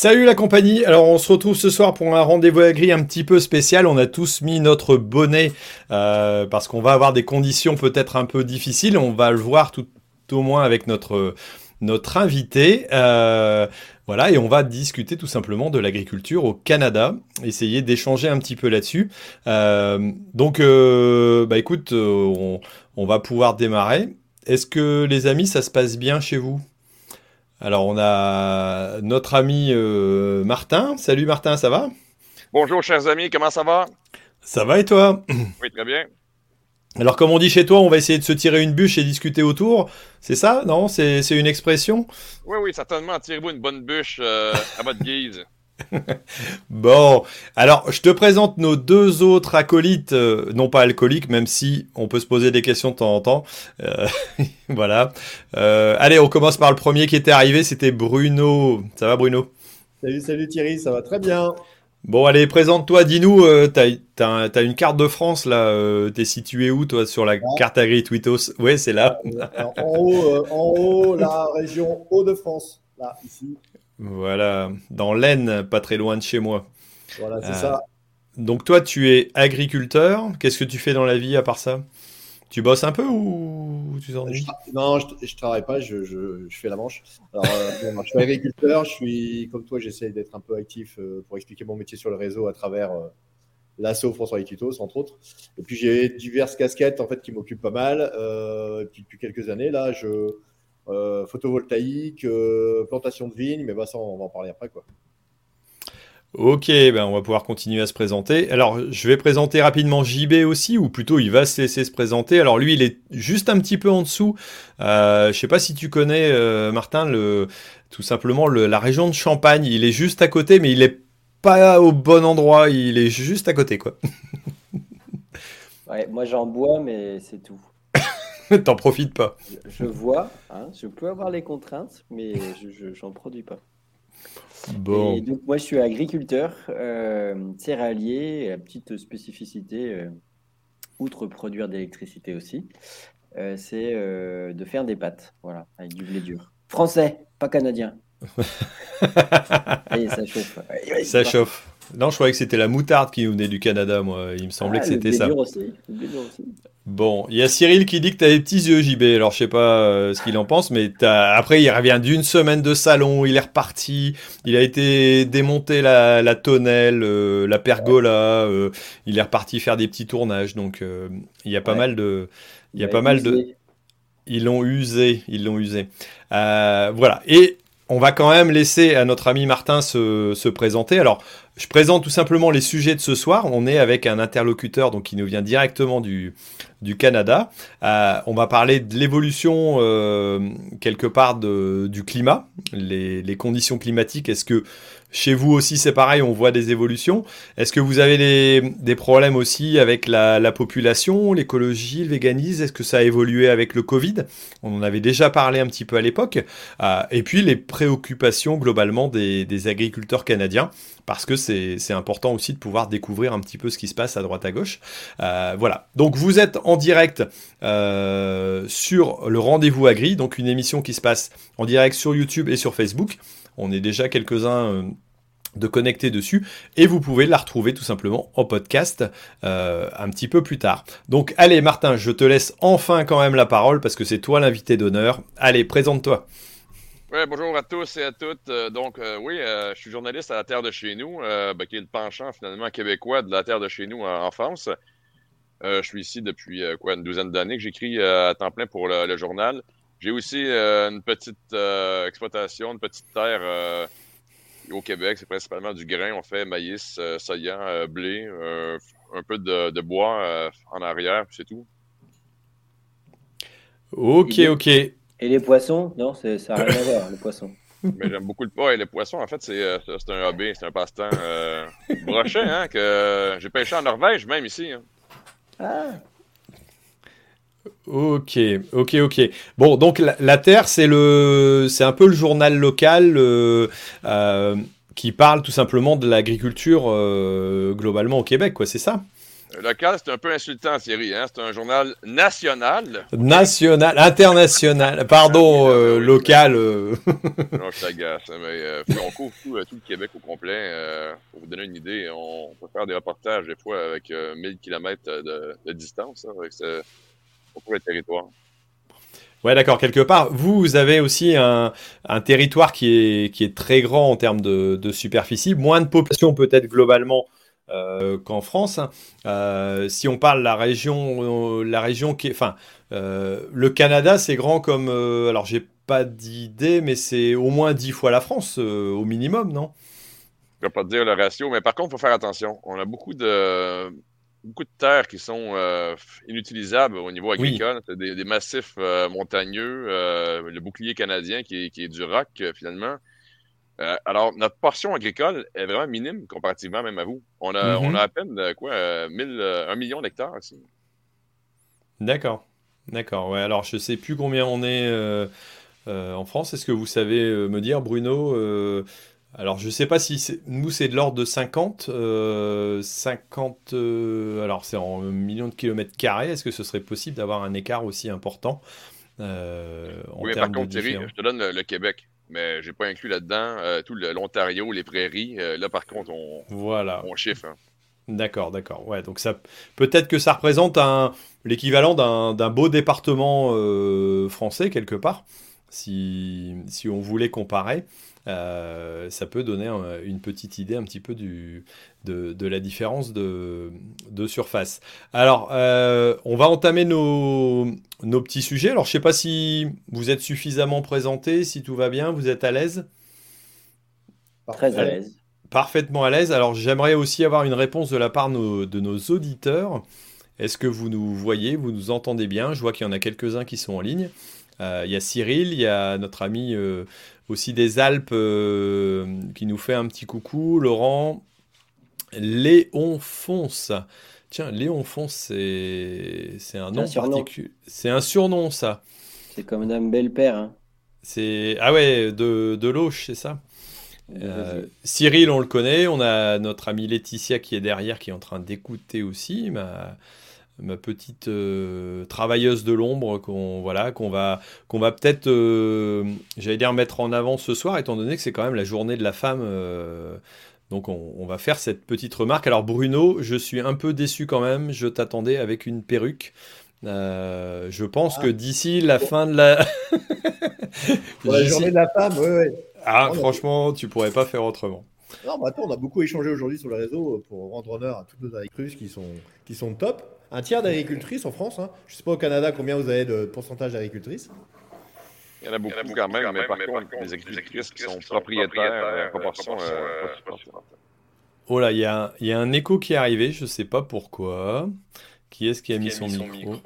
Salut la compagnie, alors on se retrouve ce soir pour un rendez-vous agri un petit peu spécial. On a tous mis notre bonnet euh, parce qu'on va avoir des conditions peut-être un peu difficiles. On va le voir tout au moins avec notre, notre invité. Euh, voilà, et on va discuter tout simplement de l'agriculture au Canada, essayer d'échanger un petit peu là-dessus. Euh, donc, bah écoute, on, on va pouvoir démarrer. Est-ce que les amis, ça se passe bien chez vous? Alors, on a notre ami euh, Martin. Salut Martin, ça va? Bonjour, chers amis, comment ça va? Ça va et toi? Oui, très bien. Alors, comme on dit chez toi, on va essayer de se tirer une bûche et discuter autour. C'est ça Non? C'est une expression? Oui, oui, certainement. Tirez-vous une bonne bûche euh, à votre guise. bon, alors je te présente nos deux autres acolytes, euh, non pas alcooliques, même si on peut se poser des questions de temps en temps. Euh, voilà. Euh, allez, on commence par le premier qui était arrivé, c'était Bruno. Ça va Bruno? Salut, salut Thierry, ça va très bien. Bon, allez, présente-toi, dis-nous, t'as as, une carte de France là, t'es situé où toi sur la ah. carte agri Twitos Ouais, c'est là. en, haut, en haut, la région Hauts-de-France, là, ici. Voilà, dans l'Aisne, pas très loin de chez moi. Voilà, c'est ça. Euh, donc toi, tu es agriculteur. Qu'est-ce que tu fais dans la vie à part ça? Tu bosses un peu ou tu t'ennuies? Non, je, ne travaille pas, je, fais la manche. Alors, euh, je suis agriculteur, je suis comme toi, j'essaie d'être un peu actif euh, pour expliquer mon métier sur le réseau à travers l'assaut François Equitos, entre autres. Et puis j'ai diverses casquettes en fait qui m'occupent pas mal. depuis quelques années, là, je euh, photovoltaïque, euh, plantation de vignes, mais bah, ça, on va en parler après. quoi. Ok, ben on va pouvoir continuer à se présenter. Alors, je vais présenter rapidement JB aussi, ou plutôt il va se laisser se présenter. Alors lui, il est juste un petit peu en dessous. Euh, je sais pas si tu connais, euh, Martin, le, tout simplement la région de Champagne. Il est juste à côté, mais il est pas au bon endroit. Il est juste à côté, quoi. ouais, moi j'en bois, mais c'est tout. T'en profites pas. Je, vois, hein, je peux avoir les contraintes, mais je n'en produis pas. Bon. donc moi je suis agriculteur, euh, céréalier, petite spécificité, euh, outre produire d'électricité aussi, euh, c'est euh, de faire des pâtes, voilà, avec du blé dur. Français, pas canadien. Allez, ça chauffe. Ça chauffe. Non, je croyais que c'était la moutarde qui venait du Canada, moi. Il me semblait ah, que c'était ça. Dur aussi. Le blé dur aussi. Bon, il y a Cyril qui dit que tu as des petits yeux JB, alors je sais pas euh, ce qu'il en pense, mais après il revient d'une semaine de salon, il est reparti, il a été démonter la, tonnelle, euh, la pergola, euh, il est reparti faire des petits tournages, donc il y a pas mal de... Il y a pas mal de... Ils l'ont usé, ils l'ont usé. voilà, et on va quand même laisser à notre ami Martin se, se présenter. Alors, je présente tout simplement les sujets de ce soir. On est avec un interlocuteur donc qui nous vient directement du, du Canada. Euh, on va parler de l'évolution euh, quelque part de, du climat, les, les conditions climatiques. Est-ce que chez vous aussi, c'est pareil, on voit des évolutions? Est-ce que vous avez des, problèmes aussi avec la, population, l'écologie, le véganisme? Est-ce que ça a évolué avec le Covid? On en avait déjà parlé un petit peu à l'époque. Euh, et puis les préoccupations globalement des, agriculteurs canadiens, parce que c'est important aussi de pouvoir découvrir un petit peu ce qui se passe à droite à gauche. Euh, voilà. Donc vous êtes en direct euh, sur le rendez-vous agri, donc une émission qui se passe en direct sur YouTube et sur Facebook. On est déjà quelques-uns euh, de connecter dessus et vous pouvez la retrouver tout simplement en podcast un petit peu plus tard. Donc allez Martin, je te laisse enfin quand même la parole parce que c'est toi l'invité d'honneur. Allez, présente-toi. Ouais, bonjour à tous et à toutes. Euh, donc oui, je suis journaliste à la Terre de chez nous, ben, qui est le penchant finalement québécois de la Terre de chez nous en, France. je suis ici depuis quoi une douzaine d'années que j'écris à temps plein pour le journal. J'ai aussi euh, une petite euh, exploitation, une petite terre euh, au Québec. C'est principalement du grain. On fait maïs, soya, blé, un peu de, bois en arrière, c'est tout. Ok, ok. Et les poissons? Non, ça n'a rien à voir, les poissons. Mais j'aime beaucoup le poids et les poissons. En fait, c'est un hobby, c'est un passe-temps brochet, hein, que j'ai pêché en Norvège, même ici. Hein. Ah, Ok, ok, ok. Bon, donc la, Terre, c'est le, c'est un peu le journal local euh, euh, qui parle tout simplement de l'agriculture euh, globalement au Québec, quoi. C'est ça? Local, c'est un peu insultant, Thierry. Hein? C'est un journal national. National, international. Pardon, euh, local. Euh. non, je t'agace. Hein, mais on couvre tout, tout, le Québec au complet. pour vous donner une idée, on peut faire des reportages des fois avec 1000 km de, de distance hein, avec ce, pour le territoire. Ouais, d'accord. Quelque part, vous, vous avez aussi un, un, territoire qui est, qui est très grand en termes de, de superficie, moins de population peut-être globalement euh, qu'en France. Hein. Euh, si on parle la région, euh, la région qui est, enfin, le Canada, c'est grand comme, alors j'ai pas d'idée, mais c'est au moins dix fois la France au minimum, non? Je vais pas te dire le ratio, mais par contre, il faut faire attention. On a beaucoup de beaucoup de terres qui sont inutilisables au niveau agricole. Des, massifs montagneux, le bouclier canadien qui est, qui est du roc finalement. Euh, alors, notre portion agricole est vraiment minime comparativement même à vous. On a, on a à peine euh, quoi, euh, un million d'hectares ici. D'accord. D'accord. Ouais, alors, je ne sais plus combien on est en France. Est-ce que vous savez me dire, Bruno Alors, je ne sais pas si nous, c'est de l'ordre de 50. 50. alors, c'est en millions de kilomètres carrés. Est-ce que ce serait possible d'avoir un écart aussi important en oui, par contre, Thierry, je te donne le Québec mais j'ai pas inclus là-dedans euh, tout l'Ontario, les prairies. Euh, là, par contre, on, voilà. on chiffre. Hein. D'accord, d'accord. Ouais, donc ça, peut-être que ça représente un, l'équivalent d'un, beau département euh, français quelque part, si, si on voulait comparer. Euh, ça peut donner une petite idée un petit peu du, de, la différence de, surface. Alors, euh, on va entamer nos, nos, petits sujets. Alors, je ne sais pas si vous êtes suffisamment présenté, si tout va bien, vous êtes à l'aise? Très à l'aise. Parfaitement à l'aise. Alors, j'aimerais aussi avoir une réponse de la part de nos auditeurs. Est-ce que vous nous voyez, vous nous entendez bien? Je vois qu'il y en a quelques-uns qui sont en ligne. Euh, il y a Cyril, il y a notre ami aussi des Alpes euh, qui nous fait un petit coucou. Laurent, Léon Fonce. Tiens, Léon Fonce, c'est un nom particulier. C'est un surnom, ça. C'est comme Dame Belle-Père. Hein. C'est Ah ouais, de, de Loche, c'est ça euh, Cyril, on le connaît. On a notre amie Laetitia qui est derrière, qui est en train d'écouter aussi. Ma, ma petite euh, travailleuse de l'ombre qu'on voilà qu'on va qu'on va peut-être euh, j'allais dire mettre en avant ce soir étant donné que c'est quand même la journée de la femme euh, donc on, va faire cette petite remarque. Alors Bruno je suis un peu déçu quand même je t'attendais avec une perruque. Je pense ah. que d'ici la fin de la la journée de la femme oui, ah franchement tu pourrais pas faire autrement. Non, attends, on a beaucoup échangé aujourd'hui sur le réseau pour rendre honneur à toutes nos agricultrices qui sont, qui sont top un tiers d'agricultrices en France. Hein. Je ne sais pas au Canada combien vous avez de pourcentage d'agricultrices. Il y en a beaucoup, quand, même, mais, par contre, les agricultrices qui sont propriétaires, en proportion, euh, Oh là, il y a, y a, un écho qui est arrivé, je ne sais pas pourquoi. Qui est-ce qui a mis, son, micro,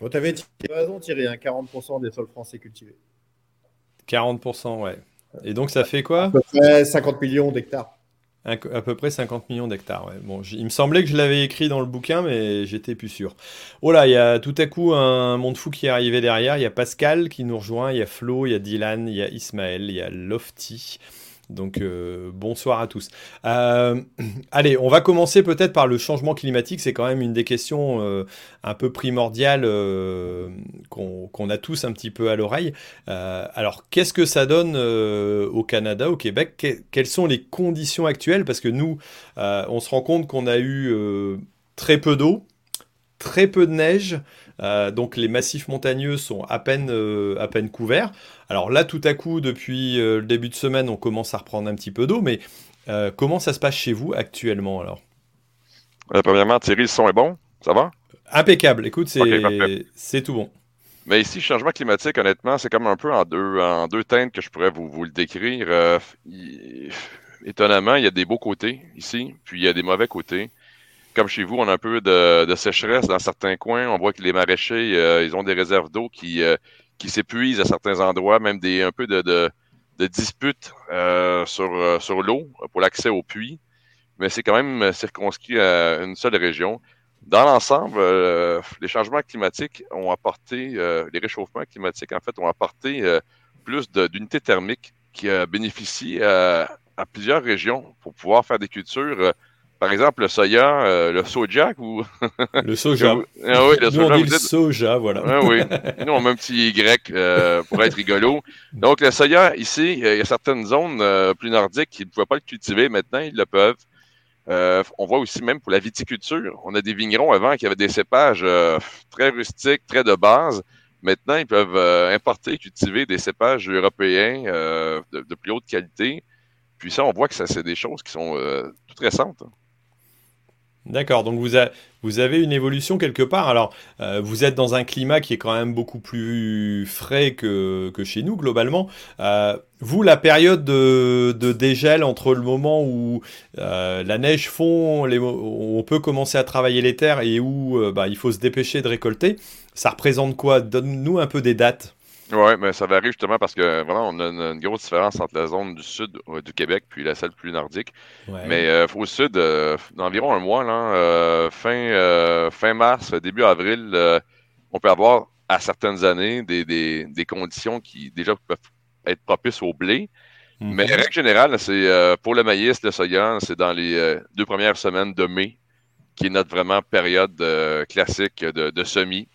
Bon, tu avais raison, Thierry, 40% des sols français cultivés. 40%, ouais. Et donc, ça fait quoi? À peu près 50 millions d'hectares. À peu près 50 millions d'hectares. Bon, il me semblait que je l'avais écrit dans le bouquin, mais j'étais plus sûr. Oh là, il y a tout à coup un monde fou qui est arrivé derrière. Il y a Pascal qui nous rejoint, il y a Flo, il y a Dylan, il y a Ismaël, il y a Lofty. Donc euh, bonsoir à tous. Euh, allez, on va commencer peut-être par le changement climatique. C'est quand même une des questions euh, un peu primordiales qu'on a tous un petit peu à l'oreille. alors, qu'est-ce que ça donne au Canada, au Québec? Quelles sont les conditions actuelles? Parce que nous, on se rend compte qu'on a eu très peu d'eau, très peu de neige. Euh, donc les massifs montagneux sont à peine, euh, à peine couverts. Alors là, tout à coup, depuis euh, le début de semaine, on commence à reprendre un petit peu d'eau, mais comment ça se passe chez vous actuellement alors? Premièrement, Thierry, le son est bon, ça va? Impeccable, écoute, c'est tout bon. Mais ici, changement climatique, honnêtement, c'est comme un peu en deux, en deux teintes que je pourrais vous, vous le décrire. étonnamment, il y a des beaux côtés ici, puis il y a des mauvais côtés comme chez vous, on a un peu de, sécheresse dans certains coins. On voit que les maraîchers, euh, ils ont des réserves d'eau qui, euh, qui s'épuisent à certains endroits, même des un peu de, de, de disputes euh, sur, sur l'eau pour l'accès aux puits. Mais c'est quand même circonscrit à une seule région. Dans l'ensemble, les changements climatiques ont apporté, les réchauffements climatiques, en fait, ont apporté plus d'unités thermiques qui bénéficient à, à plusieurs régions pour pouvoir faire des cultures par exemple, le soya, le soja ou. le soja. ah oui, le Nous, on dit le soja, voilà. Ah oui. Nous, on met un petit Y pour être rigolo. Donc, le soya, ici, il y a certaines zones plus nordiques qui ne pouvaient pas le cultiver. Maintenant, ils le peuvent. on voit aussi même pour la viticulture. On a des vignerons avant qui avaient des cépages très rustiques, très de base. Maintenant, ils peuvent importer et cultiver des cépages européens de, plus haute qualité. Puis ça, on voit que ça, c'est des choses qui sont euh, toutes récentes. Hein. D'accord, donc vous, vous, avez une évolution quelque part. Alors, euh, vous êtes dans un climat qui est quand même beaucoup plus frais que, chez nous, globalement. Euh, vous, la période de, dégel entre le moment où la neige fond, on peut commencer à travailler les terres et où bah, il faut se dépêcher de récolter, ça représente quoi? Donne-nous un peu des dates. Oui, mais ça varie justement parce que vraiment, on a une, grosse différence entre la zone du sud euh, du Québec puis la celle plus nordique. Mais euh, au sud, euh, d'environ un mois, là, fin, fin mars, début avril, on peut avoir à certaines années des, des, des, conditions qui déjà peuvent être propices au blé. Mais en règle générale, c'est pour le maïs, le soya, c'est dans les deux premières semaines de mai, qui est notre vraiment période classique de, de semis.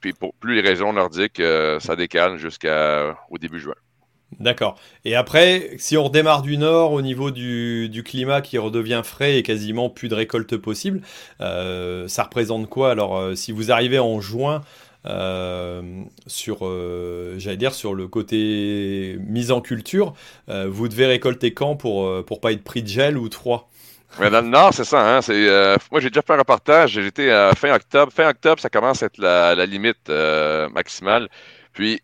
Puis pour plus les régions nordiques, euh, ça décale jusqu'au début juin. D'accord. Et après, si on redémarre du nord au niveau du, climat qui redevient frais et quasiment plus de récolte possible, euh, ça représente quoi? Alors, euh, si vous arrivez en juin, sur, sur le côté mise en culture, vous devez récolter quand pour, pour pas être pris de gel ou de froid mais dans le Nord, c'est ça. Hein? C'est, euh, moi, j'ai déjà fait un reportage. J'étais à fin octobre. Fin octobre, ça commence à être la, la limite euh, maximale. Puis,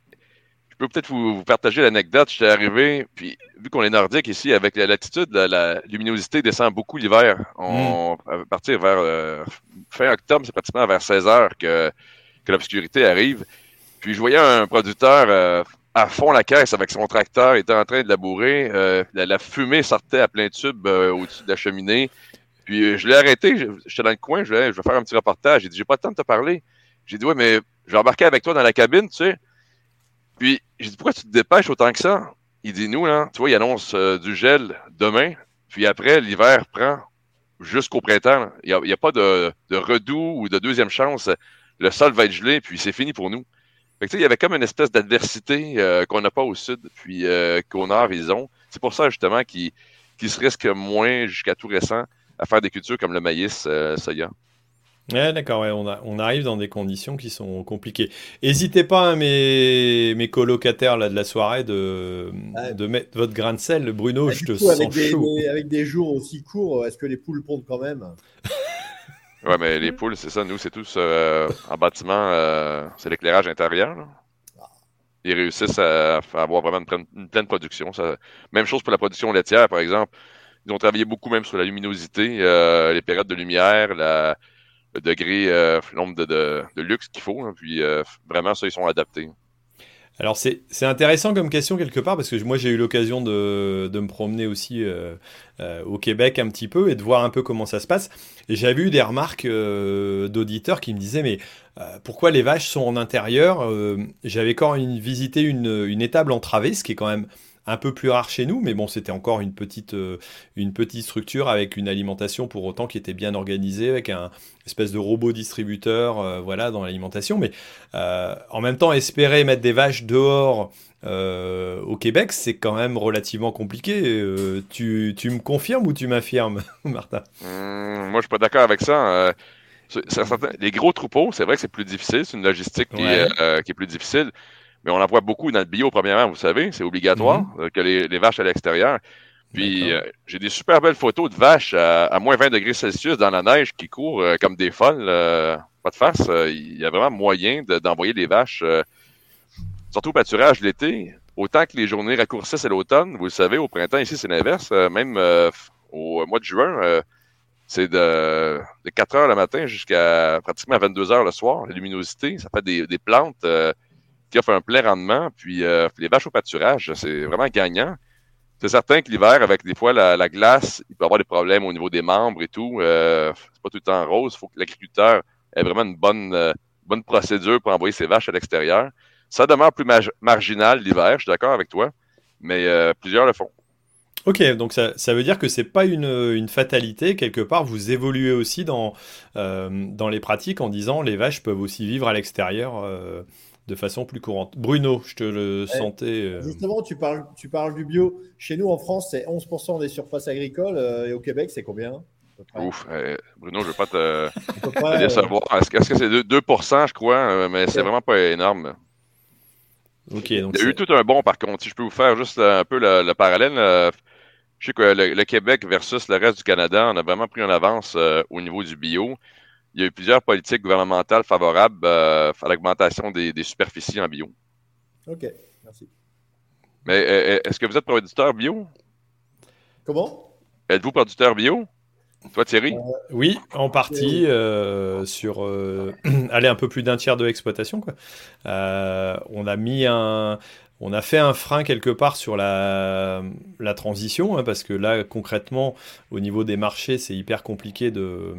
je peux peut-être vous, partager l'anecdote. J'étais arrivé, puis vu qu'on est nordique ici, avec la latitude, la, luminosité descend beaucoup l'hiver. On, mm. À partir vers euh, fin octobre, c'est pratiquement vers 16 heures que, que l'obscurité arrive. Puis, je voyais un producteur à fond la caisse avec son tracteur, il était en train de labourer. Euh, la, fumée sortait à plein tube euh, au-dessus de la cheminée. Puis euh, je l'ai arrêté, j'étais dans le coin, je vais, faire un petit reportage. J'ai dit, j'ai pas le temps de te parler. J'ai dit, ouais, mais je vais embarquer avec toi dans la cabine, tu sais. Puis j'ai dit, pourquoi tu te dépêches autant que ça? Il dit, nous, là, tu vois, il annonce du gel demain. Puis après, l'hiver prend jusqu'au printemps. Il n'y a, pas de, de redout ou de deuxième chance. Le sol va être gelé, puis c'est fini pour nous il y avait comme une espèce d'adversité euh, qu'on n'a pas au sud, puis euh, qu'au nord, ils ont. C'est pour ça, justement, qu'ils se risquent moins, jusqu'à tout récent, à faire des cultures comme le maïs euh, soya. Ouais, d'accord, on, arrive dans des conditions qui sont compliquées. N'hésitez pas, hein, mes, mes colocataires là, de la soirée, de, de mettre votre grain de sel. Bruno, je te sens chaud. avec des jours aussi courts, est-ce que les poules pondent quand même? Ouais, mais les poules, c'est ça. Nous, c'est tous euh, en bâtiment, euh, c'est l'éclairage intérieur. Ils réussissent à, avoir vraiment une, pleine, production. même chose pour la production laitière, par exemple. Ils ont travaillé beaucoup même sur la luminosité, euh, les périodes de lumière, la, le degré, le nombre de, de, luxe qu'il faut. Hein. puis vraiment, ça, ils sont adaptés. Alors c'est intéressant comme question quelque part parce que moi j'ai eu l'occasion de, de, me promener aussi euh, euh, au Québec un petit peu et de voir un peu comment ça se passe. J'avais eu des remarques euh, d'auditeurs qui me disaient mais pourquoi les vaches sont en intérieur J'avais quand même visité une, une étable entravée, ce qui est quand même un peu plus rare chez nous, mais bon, c'était encore une petite, euh, une petite structure avec une alimentation pour autant qui était bien organisée, avec un espèce de robot distributeur, euh, voilà, dans l'alimentation. Mais euh, en même temps, espérer mettre des vaches dehors au Québec, c'est quand même relativement compliqué. Tu, tu, me confirmes ou tu m'affirmes, Martin? Mmh, Moi, je suis pas d'accord avec ça. les gros troupeaux, c'est vrai que c'est plus difficile, c'est une logistique qui, qui est plus difficile mais on en voit beaucoup dans le bio, premièrement, vous savez, c'est obligatoire mhm. euh, que les, vaches à l'extérieur. Puis euh, j'ai des super belles photos de vaches à, moins 20 degrés Celsius dans la neige qui courent euh, comme des folles. pas de face. Il y a vraiment moyen d'envoyer des vaches, surtout au pâturage l'été. Autant que les journées raccourcissent à l'automne, vous le savez, au printemps, ici, c'est l'inverse. même au mois de juin, c'est de, 4 heures le matin jusqu'à pratiquement 22 heures le soir, la luminosité. Ça fait des, des plantes qui offre un plein rendement. Puis euh, les vaches au pâturage, c'est vraiment gagnant. C'est certain que l'hiver, avec des fois la, glace, il peut avoir des problèmes au niveau des membres et tout. Euh, c'est pas tout le temps rose. Il faut que l'agriculteur ait vraiment une bonne, euh, bonne procédure pour envoyer ses vaches à l'extérieur. Ça demeure plus marginal l'hiver, je suis d'accord avec toi, mais plusieurs le font. Ok, donc ça, ça, veut dire que c'est pas une, une, fatalité. Quelque part, vous évoluez aussi dans, euh, dans les pratiques en disant les vaches peuvent aussi vivre à l'extérieur euh, de façon plus courante. Bruno, je te le sentais. Euh, Justement, tu parles, tu parles du bio. Chez nous, en France, c'est 11% des surfaces agricoles et au Québec, c'est combien Ouf, Bruno, je ne veux pas te, te décevoir. Est-ce que c'est 2%, 2 je crois, mais c'est vraiment pas énorme. Ok. donc Il y a eu tout un bon, par contre. Si je peux vous faire juste un peu le, le parallèle, je sais que le, Québec versus le reste du Canada, on a vraiment pris en avance euh, au niveau du bio. Il y a eu plusieurs politiques gouvernementales favorables euh, à l'augmentation des, superficies en bio. OK, merci. Mais euh, est-ce que vous êtes producteur bio? Comment? Êtes-vous producteur bio? Toi, Thierry? oui, en partie, sur aller un peu plus d'un tiers de l'exploitation. on a mis un, on a fait un frein quelque part sur la, transition, hein, parce que là, concrètement, au niveau des marchés, c'est hyper compliqué de,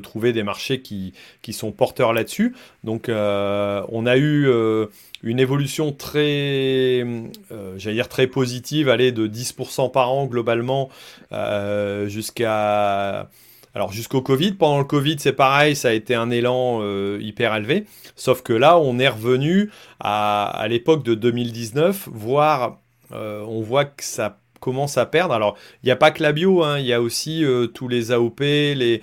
trouver des marchés qui, sont porteurs là-dessus. Donc, euh, on a eu euh, une évolution très, euh, très positive, aller de 10% par an globalement jusqu'à alors jusqu'au Covid, pendant le Covid c'est pareil, ça a été un élan euh, hyper élevé, sauf que là on est revenu à, l'époque de 2019, voire euh, on voit que ça commence à perdre. Alors il n'y a pas que la bio, hein, il y a aussi euh, tous les AOP, les,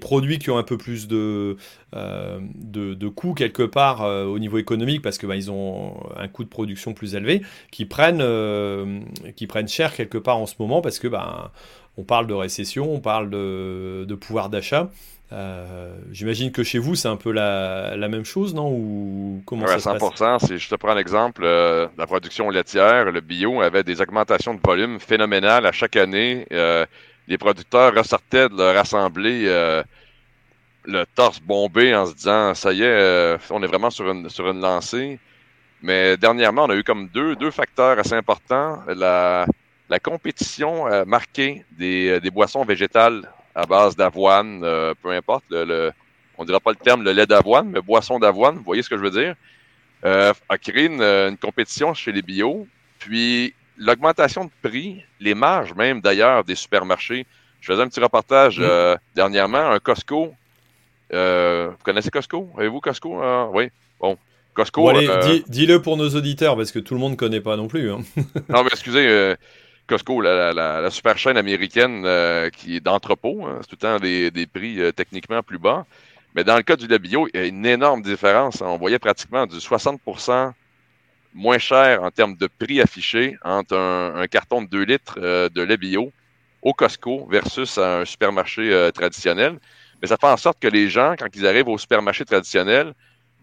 produits qui ont un peu plus de, de, coûts quelque part au niveau économique parce que bah, ils ont un coût de production plus élevé qui prennent, qui prennent cher quelque part en ce moment parce que bah, on parle de récession, on parle de, pouvoir d'achat. Euh, j'imagine que chez vous, c'est un peu la, même chose, non? Ou comment ça 100%. Si je te prends l'exemple, euh, la production laitière, le bio avait des augmentations de volume phénoménales à chaque année. Euh, les producteurs ressortaient de leur assemblée le torse bombé en se disant ça y est, on est vraiment sur une, sur une lancée. Mais dernièrement, on a eu comme deux, deux facteurs assez importants. La, la compétition euh, marquée des, euh, des, boissons végétales à base d'avoine, euh, peu importe, le, on ne dira pas le terme le lait d'avoine, mais boisson d'avoine, vous voyez ce que je veux dire, a créé une, compétition chez les bio. Puis l'augmentation de prix, les marges même d'ailleurs des supermarchés. Je faisais un petit reportage dernièrement, un Costco. vous connaissez Costco? Avez-vous Costco? oui. Bon. Costco. dis-le pour nos auditeurs, parce que tout le monde ne connaît pas non plus. Hein. non, mais excusez, Costco, la, super chaîne américaine euh, qui est d'entrepôt, hein, c'est tout le temps des, prix euh, techniquement plus bas. Mais dans le cas du lait bio, il y a une énorme différence. On voyait pratiquement du 60% moins cher en termes de prix affiché entre un, carton de 2 litres euh, de lait bio au Costco versus un supermarché traditionnel. Mais ça fait en sorte que les gens, quand ils arrivent au supermarché traditionnel,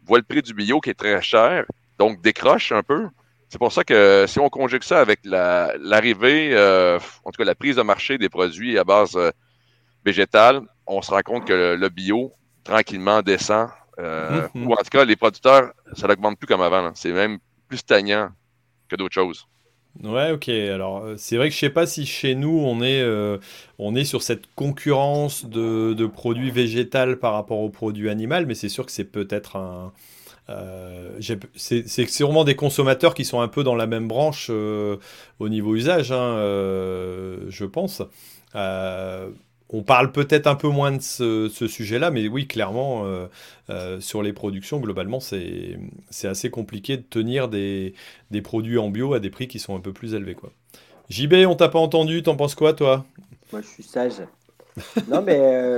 voient le prix du bio qui est très cher, donc décrochent un peu c'est pour ça que si on conjugue ça avec l'arrivée, euh, en tout cas la prise de marché des produits à base euh, végétale, on se rend compte que le, bio tranquillement descend. Euh, mhm. Ou en tout cas, les producteurs, ça n'augmente plus comme avant. C'est même plus stagnant que d'autres choses. Ouais, ok. Alors, c'est vrai que je sais pas si chez nous on est, on est sur cette concurrence de, de produits végétaux par rapport aux produits animaux, mais c'est sûr que c'est peut-être un, euh, c'est sûrement des consommateurs qui sont un peu dans la même branche euh, au niveau usage, hein, euh, je pense. on parle peut-être un peu moins de ce, sujet-là, mais oui, clairement, sur les productions, globalement, c'est assez compliqué de tenir des, produits en bio à des prix qui sont un peu plus élevés. Quoi. JB, on t'a pas entendu, t'en penses quoi, toi? Moi, je suis sage. non, mais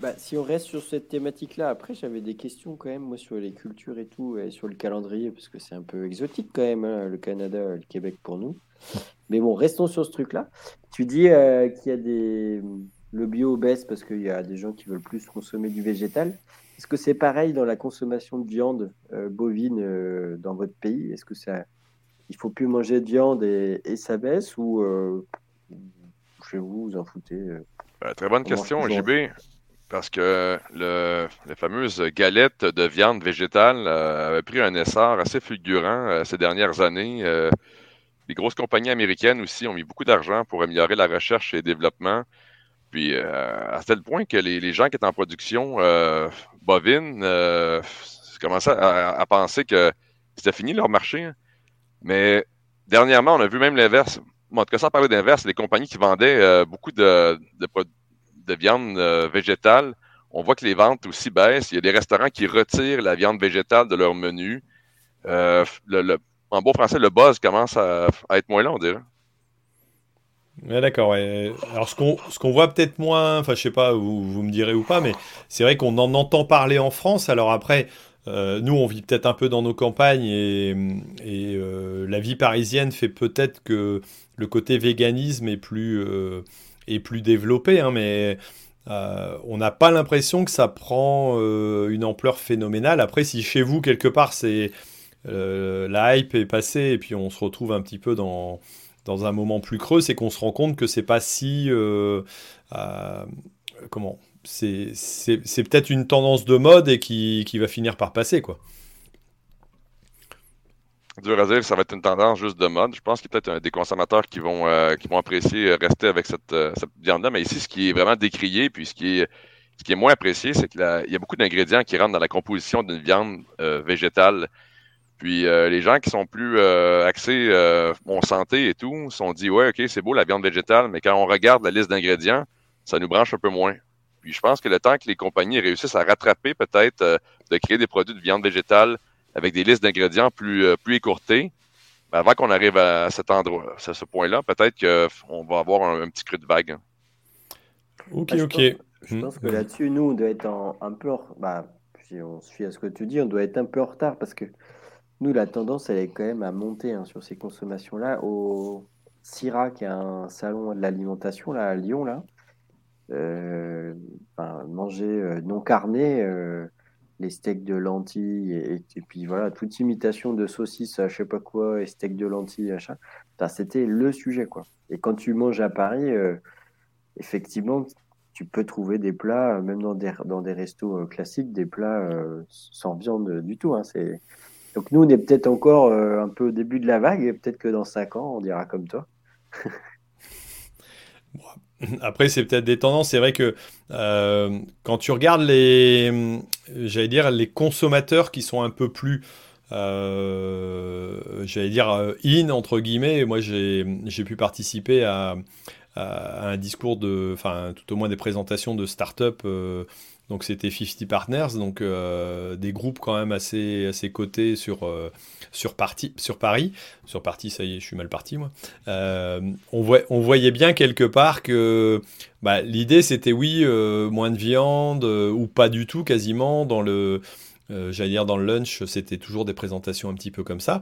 bah, si on reste sur cette thématique-là, après, j'avais des questions quand même, moi, sur les cultures et tout, et sur le calendrier, parce que c'est un peu exotique quand même, hein, le Canada, le Québec pour nous. Mais bon, restons sur ce truc-là. Tu dis euh, qu'il y a des. Le bio baisse parce qu'il y a des gens qui veulent plus consommer du végétal. Est-ce que c'est pareil dans la consommation de viande euh, bovine euh, dans votre pays? Est-ce que ça. Il faut plus manger de viande et, et ça baisse ou chez vous, vous en foutez Très bonne question, JB. Parce que le, les fameuses galettes de viande végétale euh, avaient pris un essor assez fulgurant euh, ces dernières années. Euh, les grosses compagnies américaines aussi ont mis beaucoup d'argent pour améliorer la recherche et le développement. Puis à tel point que les, gens qui étaient en production bovine commençaient à, à, penser que c'était fini leur marché. Hein. Mais dernièrement, on a vu même l'inverse. en tout cas, sans parler d'inverse, les compagnies qui vendaient beaucoup de, de, viande végétale, on voit que les ventes aussi baissent. Il y a des restaurants qui retirent la viande végétale de leur menu. en bon français, le buzz commence à, être moins long, on dirait. Ouais, d'accord. Alors, ce qu'on qu'on voit peut-être moins, enfin, je sais pas, vous, vous me direz ou pas, mais c'est vrai qu'on en entend parler en France. Alors après, euh, nous, on vit peut-être un peu dans nos campagnes et, euh, la vie parisienne fait peut-être que le côté véganisme est plus, euh, plus développé, hein, mais on n'a pas l'impression que ça prend une ampleur phénoménale. Après, si chez vous, quelque part, c'est la hype est passée et puis on se retrouve un petit peu dans dans un moment plus creux, c'est qu'on se rend compte que c'est pas si. Euh, euh, comment C'est peut-être une tendance de mode et qui, qui, va finir par passer, quoi. Dur à ça va être une tendance juste de mode. Je pense qu'il y a peut-être des consommateurs qui vont, euh, qui vont apprécier rester avec cette, cette viande-là. Mais ici, ce qui est vraiment décrié, puis ce qui est, qui est moins apprécié, c'est qu'il y a beaucoup d'ingrédients qui rentrent dans la composition d'une viande végétale puis euh, les gens qui sont plus euh, axés euh, en santé et tout, sont dit ouais, ok, c'est beau la viande végétale, mais quand on regarde la liste d'ingrédients, ça nous branche un peu moins. Puis je pense que le temps que les compagnies réussissent à rattraper peut-être de créer des produits de viande végétale avec des listes d'ingrédients plus, plus écourtées, ben, avant qu'on arrive à cet endroit, à ce point-là, peut-être qu'on va avoir un, petit creux de vague. Ok, ok. je pense que là-dessus, nous, on doit être un peu, bah, si on se fie à ce que tu dis, on doit être un peu en retard parce que nous, la tendance, elle est quand même à monter hein, sur ces consommations-là. Au CIRA, qui est un salon de l'alimentation là, à Lyon, là, euh, manger euh, non carné, euh, les steaks de lentilles, et, puis voilà, toute imitation de saucisse, je sais pas quoi, et steaks de lentilles, achat, c'était le sujet, quoi. Et quand tu manges à Paris, effectivement, tu peux trouver des plats, même dans des, dans des restos classiques, des plats sans viande du tout. Hein, c'est donc nous, on est peut-être encore euh, un peu au début de la vague, et peut-être que dans 5 ans, on dira comme toi. Après, c'est peut-être des tendances. C'est vrai que euh, quand tu regardes les, j'allais dire, les consommateurs qui sont un peu plus, euh, j'allais dire, in, entre guillemets, moi j'ai pu participer à, un discours de, enfin, tout au moins des présentations de start-up donc c'était 50 Partners, donc euh, des groupes quand même assez, assez cotés sur, euh, sur, sur Paris. Sur Paris, ça y est, je suis mal parti moi. Euh, on, on voyait bien quelque part que bah, l'idée c'était oui, moins de viande ou pas du tout quasiment dans le... J'allais dire dans le lunch, c'était toujours des présentations un petit peu comme ça.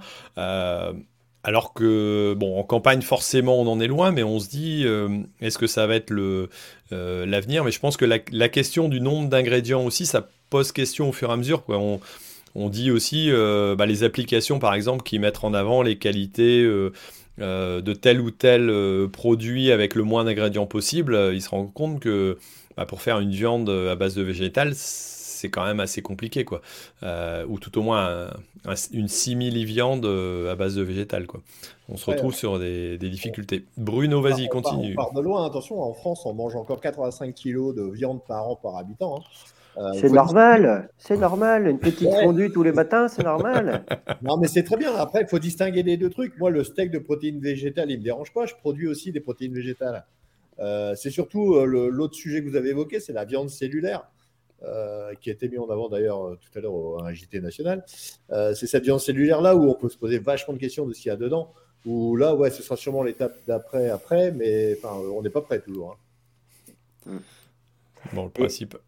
Alors que, bon, en campagne, forcément, on en est loin, mais on se dit, euh, est-ce que ça va être euh, l'avenir? Mais je pense que la, question du nombre d'ingrédients aussi, ça pose question au fur et à mesure. Quoi. On, dit aussi, euh, bah, les applications, par exemple, qui mettent en avant les qualités de tel ou tel produit avec le moins d'ingrédients possible, ils se rendent compte que bah, pour faire une viande à base de végétal, c'est quand même assez compliqué, quoi. Euh, ou tout au moins une simili-viande euh, à base de végétal, quoi. On se retrouve sur des, difficultés. Bruno, vas-y, continue. On part, de loin, attention, en France, on mange encore 85 kilos de viande par an par habitant. Hein. Euh, c'est normal, c'est normal. Une petite fondue tous les matins, c'est normal. non, mais c'est très bien. Après, il faut distinguer les deux trucs. Moi, le steak de protéines végétales, il ne me dérange pas. Je produis aussi des protéines végétales. c'est surtout l'autre sujet que vous avez évoqué, c'est la viande cellulaire. Euh, qui a été mis en avant d'ailleurs euh, tout à l'heure à un JT national. Euh, c'est cette viande cellulaire-là où on peut se poser vachement de questions de ce qu'il y a dedans. Où là, ouais, ce sera sûrement l'étape d'après, après, mais on n'est pas prêt toujours. Hein. Bon, le principe.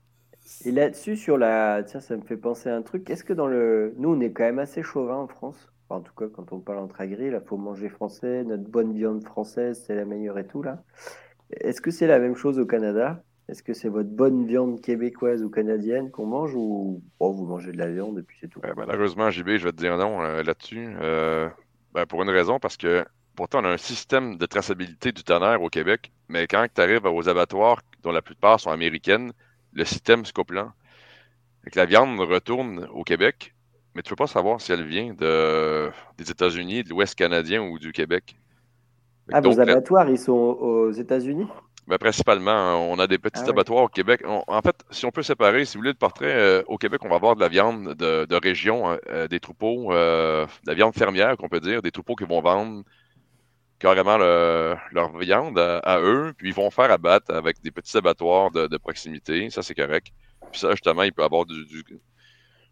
Et, là-dessus, sur la. Tiens, ça me fait penser à un truc. Est-ce que dans le. Nous, on est quand même assez chauvin en France? en tout cas, quand on parle entre agri, il faut manger français. Notre bonne viande française, c'est la meilleure et tout, là. Est-ce que c'est la même chose au Canada? Est-ce que c'est votre bonne viande québécoise ou canadienne qu'on mange ou oh, vous mangez de la viande et puis c'est tout? malheureusement, JB, je vais te dire non euh, là-dessus. Euh, ben, pour une raison, parce que pourtant, on a un système de traçabilité du tonnerre au Québec, mais quand tu arrives aux abattoirs, dont la plupart sont américaines, le système se coupe la viande retourne au Québec, mais tu ne peux pas savoir si elle vient de, des États-Unis, de l'Ouest canadien ou du Québec. Ah, vos abattoirs, ils sont aux États-Unis? Ben, principalement, on a des petits ah abattoirs au Québec. en fait, si on peut séparer, si vous voulez le portrait, euh, au Québec, on va avoir de la viande de, région, hein, euh, des troupeaux, euh, de la viande fermière, qu'on peut dire, des troupeaux qui vont vendre carrément leur viande à, eux, puis ils vont faire abattre avec des petits abattoirs de, proximité. Ça, c'est correct. Puis ça, justement, il peut y avoir du,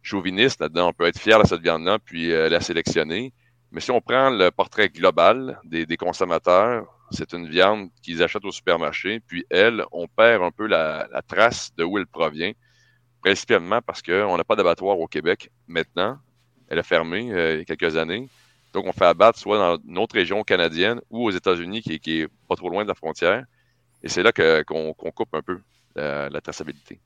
chauviniste là-dedans. On peut être fier de cette viande-là, puis euh, la sélectionner. Mais si on prend le portrait global des, consommateurs, c'est une viande qu'ils achètent au supermarché, puis elle, on perd un peu la, trace de où elle provient, principalement parce qu'on n'a pas d'abattoir au Québec maintenant. Elle a fermé euh, il y a quelques années. Donc, on fait abattre soit dans une autre région canadienne ou aux États-Unis, qui, qui, est pas trop loin de la frontière. Et c'est là qu'on coupe un peu la, traçabilité.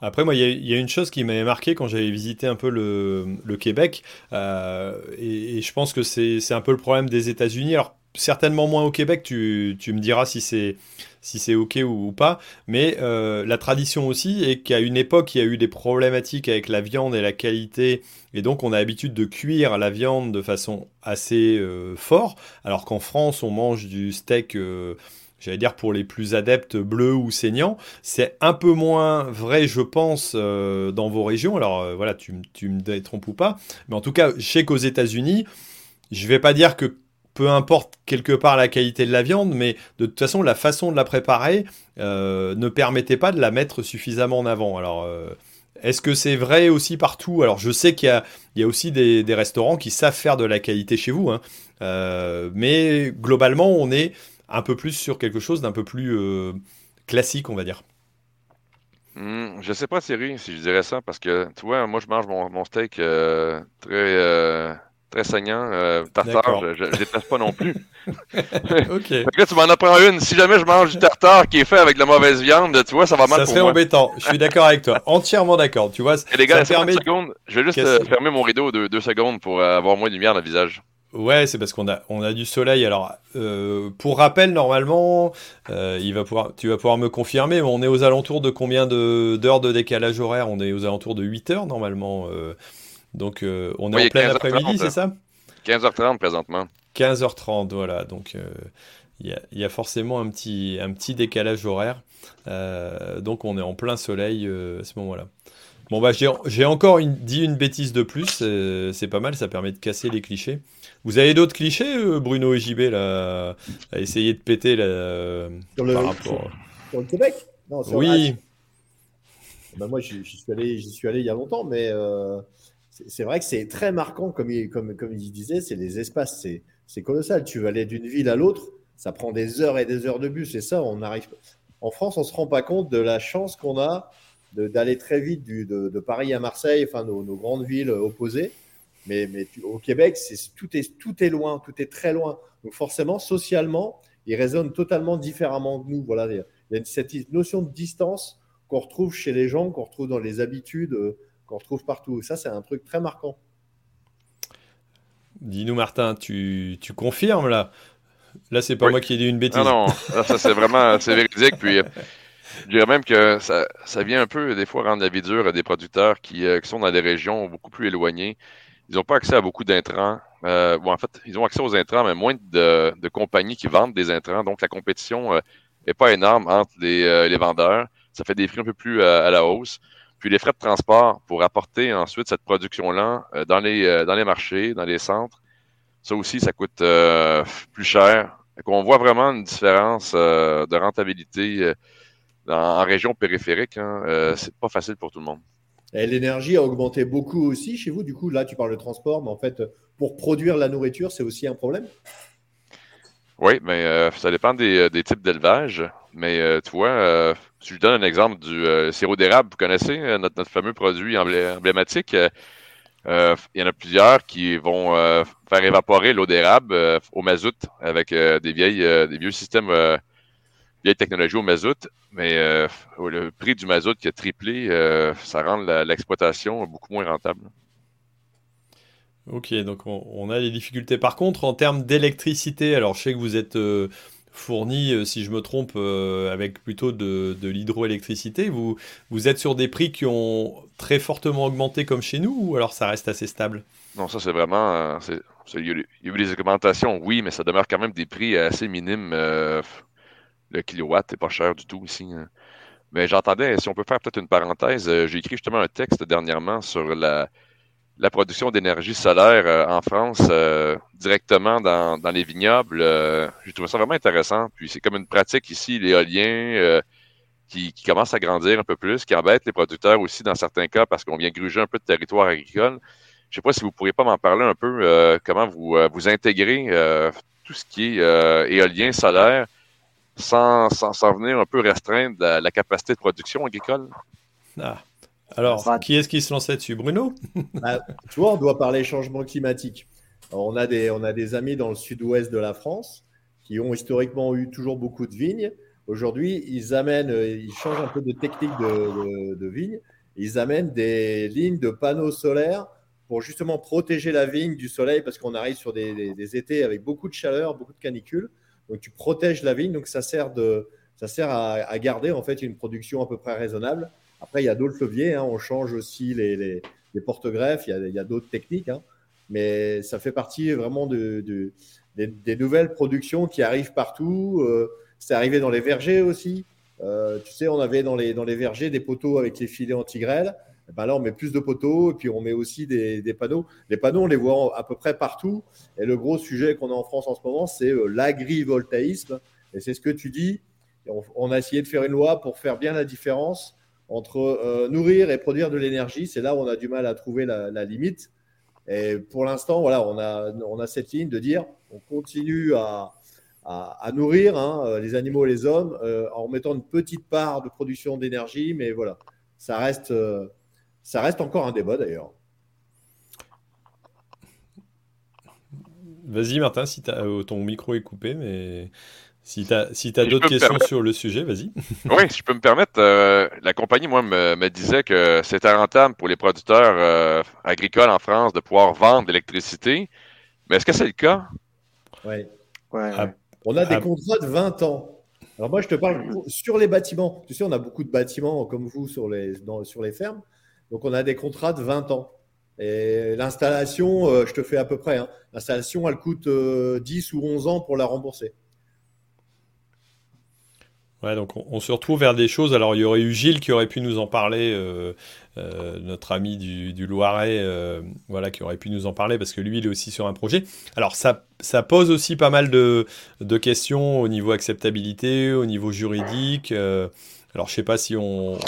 Après, moi, il y, a une chose qui m'avait marqué quand j'avais visité un peu le, Québec, euh, et, je pense que c'est un peu le problème des États-Unis. Certainement moins au Québec, tu, me diras si c'est si ok ou, pas, mais euh, la tradition aussi est qu'à une époque, il y a eu des problématiques avec la viande et la qualité, et donc on a l'habitude de cuire la viande de façon assez euh, fort, alors qu'en France, on mange du steak... Euh, j'allais dire pour les plus adeptes bleu ou saignant. C'est un peu moins vrai, je pense, dans vos régions. Alors voilà, tu, tu me détrompes ou pas. Mais en tout cas, je sais qu'aux États-Unis, je vais pas dire que peu importe quelque part la qualité de la viande, mais de toute façon, la façon de la préparer euh, ne permettait pas de la mettre suffisamment en avant. Alors, euh, est-ce que c'est vrai aussi partout? Alors, je sais qu'il y, a, aussi des, restaurants qui savent faire de la qualité chez vous, hein. euh, mais globalement, on est un peu plus sur quelque chose d'un peu plus classique, on va dire. Hmm, je sais pas, Thierry, si je dirais ça, parce que, tu vois, moi, je mange mon, mon steak très très saignant. Euh, tartare, je ne déteste pas non plus. OK. Là, tu m'en apprends une. Si jamais je mange du tartare qui est fait avec de la mauvaise viande, tu vois, ça va mal ça serait embêtant. Je suis d'accord avec toi. Entièrement d'accord. Tu vois, Et les gars, ça permet... secondes. Je vais juste euh, fermer mon rideau de deux secondes pour euh, avoir moins de lumière dans le visage. Ouais, c'est parce qu'on a, on a du soleil. Alors, pour rappel, normalement, il va pouvoir, tu vas pouvoir me confirmer, on est aux alentours de combien d'heures de, décalage horaire? On est aux alentours de 8 heures, normalement. Donc, euh, on est en plein après-midi, c'est ça 15h30 présentement. 15h30, voilà. Donc, euh, il y, a forcément un petit, un petit décalage horaire. Euh, donc, on est en plein soleil à ce moment-là. Bon, bah, j'ai encore dit une bêtise de plus. c'est pas mal, ça permet de casser les clichés. Vous avez d'autres clichés, Bruno et JB, là, à essayer de péter là, sur, le, rapport... sur, le Québec? Oui. Bah, moi, j'y suis, allé, suis allé il y a longtemps, mais c'est vrai que c'est très marquant, comme il, disait, c'est les espaces, c'est colossal. Tu vas aller d'une ville à l'autre, ça prend des heures et des heures de bus. Et ça, on arrive. En France, on ne se rend pas compte de la chance qu'on a d'aller très vite de, Paris à Marseille, enfin nos, grandes villes opposées. Mais, au Québec, tout, est, tout est loin, tout est très loin. Donc forcément, socialement, ils résonnent totalement différemment que nous. Voilà, il y a cette notion de distance qu'on retrouve chez les gens, qu'on retrouve dans les habitudes. Qu'on retrouve partout. Ça, c'est un truc très marquant. Dis-nous, Martin, tu, tu, confirmes là? Là, c'est pas moi qui ai dit une bêtise. Non, non, ça c'est vraiment c'est véridique. Puis, euh, je dirais même que ça, ça, vient un peu, des fois, rendre la vie dure à des producteurs qui, euh, qui sont dans des régions beaucoup plus éloignées. Ils n'ont pas accès à beaucoup d'intrants. Euh, bon, en fait, ils ont accès aux intrants, mais moins de, de compagnies qui vendent des intrants. Donc, la compétition n'est pas énorme entre les, les, vendeurs. Ça fait des prix un peu plus à la hausse. Puis les frais de transport pour apporter ensuite cette production-là euh, dans, les, euh, dans les marchés, dans les centres, ça aussi, ça coûte euh, plus cher. On voit vraiment une différence de rentabilité en région périphérique. Hein. c'est pas facile pour tout le monde. L'énergie a augmenté beaucoup aussi chez vous. Du coup, là, tu parles de transport, mais en fait, pour produire la nourriture, c'est aussi un problème? Oui, mais ça dépend des, des types d'élevage. Mais tu vois, si je donne un exemple du euh, sirop d'érable, vous connaissez euh, notre, fameux produit emblématique. Euh, il y en a plusieurs qui vont faire évaporer l'eau d'érable au mazout avec des vieilles vieux systèmes vieilles technologies au mazout, mais le prix du mazout qui a triplé, ça rend l'exploitation beaucoup moins rentable. Ok, donc on, on, a des difficultés. Par contre, en termes d'électricité, alors je sais que vous êtes fourni, euh, si je me trompe, euh, avec plutôt de, l'hydroélectricité. Vous, vous êtes sur des prix qui ont très fortement augmenté comme chez nous ou alors ça reste assez stable? Non, ça c'est vraiment... Euh, il, y a eu des augmentations, oui, mais ça demeure quand même des prix assez minimes. le kilowatt n'est pas cher du tout ici. Hein. Mais j'entendais, si on peut faire peut-être une parenthèse, j'ai écrit justement un texte dernièrement sur la, la production d'énergie solaire en France directement dans, les vignobles. J'ai trouvé ça vraiment intéressant. Puis c'est comme une pratique ici, l'éolien, qui, qui, commence à grandir un peu plus, qui embête les producteurs aussi dans certains cas parce qu'on vient gruger un peu de territoire agricole. Je ne sais pas si vous pourriez pas m'en parler un peu, comment vous, vous intégrez tout ce qui est éolien, solaire sans, sans, venir un peu restreindre la, capacité de production agricole? Ah. Alors, qui est-ce qui se lançait dessus Bruno? Bah, Tu vois, on doit parler changement climatique. on, a des, on a des amis dans le sud-ouest de la France qui ont historiquement eu toujours beaucoup de vignes. Aujourd'hui, ils amènent, ils changent un peu de technique de, de, vigne. Ils amènent des lignes de panneaux solaires pour justement protéger la vigne du soleil parce qu'on arrive sur des, des, étés avec beaucoup de chaleur, beaucoup de canicules. Donc tu protèges la vigne, donc ça sert, de, ça sert à, garder en fait une production à peu près raisonnable. Après, il y a d'autres leviers, hein. on change aussi les, les, les porte-greffes, il y a, a d'autres techniques, hein. mais ça fait partie vraiment de, de des, nouvelles productions qui arrivent partout. Euh, c'est arrivé dans les vergers aussi. Euh, tu sais, on avait dans les, dans les vergers des poteaux avec les filets anti-grêle. Eh ben là, on met plus de poteaux et puis on met aussi des, des, panneaux. Les panneaux, on les voit à peu près partout. Et le gros sujet qu'on a en France en ce moment, c'est euh, l'agrivoltaïsme. Et c'est ce que tu dis. On, a essayé de faire une loi pour faire bien la différence entre euh, nourrir et produire de l'énergie. C'est là où on a du mal à trouver la, limite. Et pour l'instant, voilà, on a, cette ligne de dire on continue à, nourrir hein, les animaux et les hommes euh, en mettant une petite part de production d'énergie. Mais voilà, ça reste. Encore un débat d'ailleurs. Vas-y Martin, si euh, ton micro est coupé, mais si tu as, si as d'autres questions sur le sujet, vas-y. oui, si je peux me permettre, euh, la compagnie, moi, me, disait que c'était rentable pour les producteurs euh, agricoles en France de pouvoir vendre de l'électricité. Mais est-ce que c'est le cas? Oui. Ouais, ah, On a des ah. contrats de 20 ans. Alors moi, je te parle sur les bâtiments. Tu sais, on a beaucoup de bâtiments comme vous sur les, sur les fermes. Donc, on a des contrats de 20 ans. Et l'installation, euh, je te fais à peu près, hein. l'installation, elle coûte 10 euh, ou 11 ans pour la rembourser. Ouais, donc on, se retrouve vers des choses. Alors, il y aurait eu Gilles qui aurait pu nous en parler, euh, notre ami du, Loiret, voilà, qui aurait pu nous en parler parce que lui, il est aussi sur un projet. Alors, ça, ça pose aussi pas mal de, de questions au niveau acceptabilité, au niveau juridique. Alors, je sais pas si on,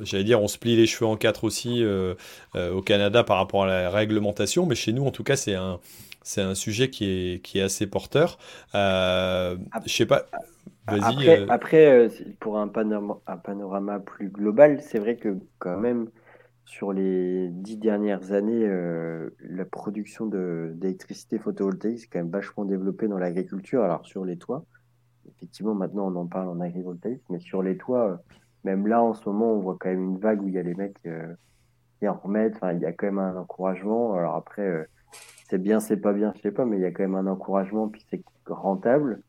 j'allais dire, on se plie les cheveux en quatre aussi euh, euh, au Canada par rapport à la réglementation, mais chez nous, en tout cas, c'est un, c'est un sujet qui est, qui est assez porteur. Euh, je sais pas. Après, après pour un panorama, un panorama plus global, c'est vrai que quand même, sur les dix dernières années, la production d'électricité photovoltaïque est quand même vachement développée dans l'agriculture, alors sur les toits effectivement, maintenant, on en parle en agrivoltaïsme, mais sur les toits, euh, même là, en ce moment, on voit quand même une vague où il y a les mecs euh, qui en remettent. Enfin, il y a quand même un encouragement. Alors après, euh, c'est bien, c'est pas bien, je sais pas, mais il y a quand même un encouragement, puis c'est rentable.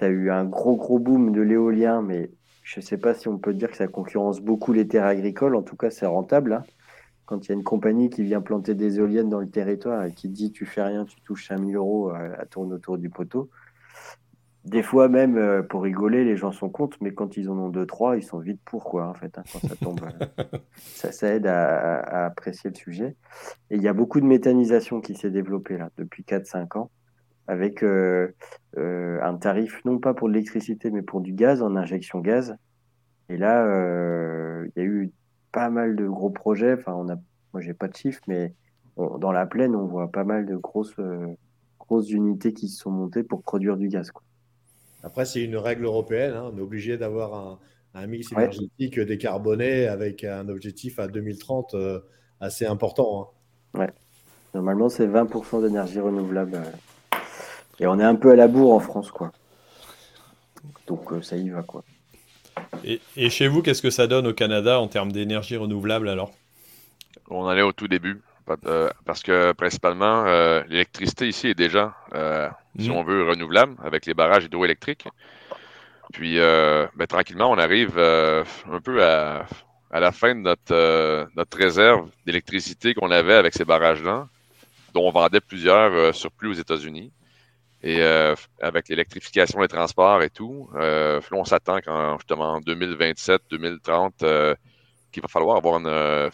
Tu as eu un gros, gros boom de l'éolien, mais je sais pas si on peut dire que ça concurrence beaucoup les terres agricoles. En tout cas, c'est rentable. Hein. Quand il y a une compagnie qui vient planter des éoliennes dans le territoire et qui dit tu fais rien, tu touches 5000 euros à tourner autour du poteau, des fois même, euh, pour rigoler, les gens sont contre, mais quand ils en ont deux, trois, ils sont vite pour, quoi, en fait, hein, quand ça tombe. Euh, ça, ça, aide à, apprécier le sujet. Et il y a beaucoup de méthanisation qui s'est développée, là, depuis 4-5 ans, avec euh, un tarif, non pas pour l'électricité, mais pour du gaz, en injection gaz. Et là, il y a eu pas mal de gros projets. Enfin, on a, moi, j'ai pas de chiffres, mais dans la plaine, on voit pas mal de grosses, grosses unités qui se sont montées pour produire du gaz, quoi. Après, c'est une règle européenne. Hein. On est obligé d'avoir un, mix énergétique décarboné avec un objectif à 2030 euh, assez important. Hein. Ouais. Normalement, c'est 20% d'énergie renouvelable. Euh. Et on est un peu à la bourre en France, quoi. Donc euh, ça y va, quoi. Et, et chez vous, qu'est-ce que ça donne au Canada en termes d'énergie renouvelable alors? On allait au tout début. Parce que principalement, l'électricité ici est déjà si mm. on veut, renouvelable avec les barrages hydroélectriques. Puis, euh, ben, tranquillement, on arrive euh, un peu à, à, la fin de notre, euh, notre réserve d'électricité qu'on avait avec ces barrages-là, dont on vendait plusieurs surplus aux États-Unis. Et avec l'électrification des transports et tout, là, on s'attend qu'en justement 2027, 2030, qu'il va falloir avoir une,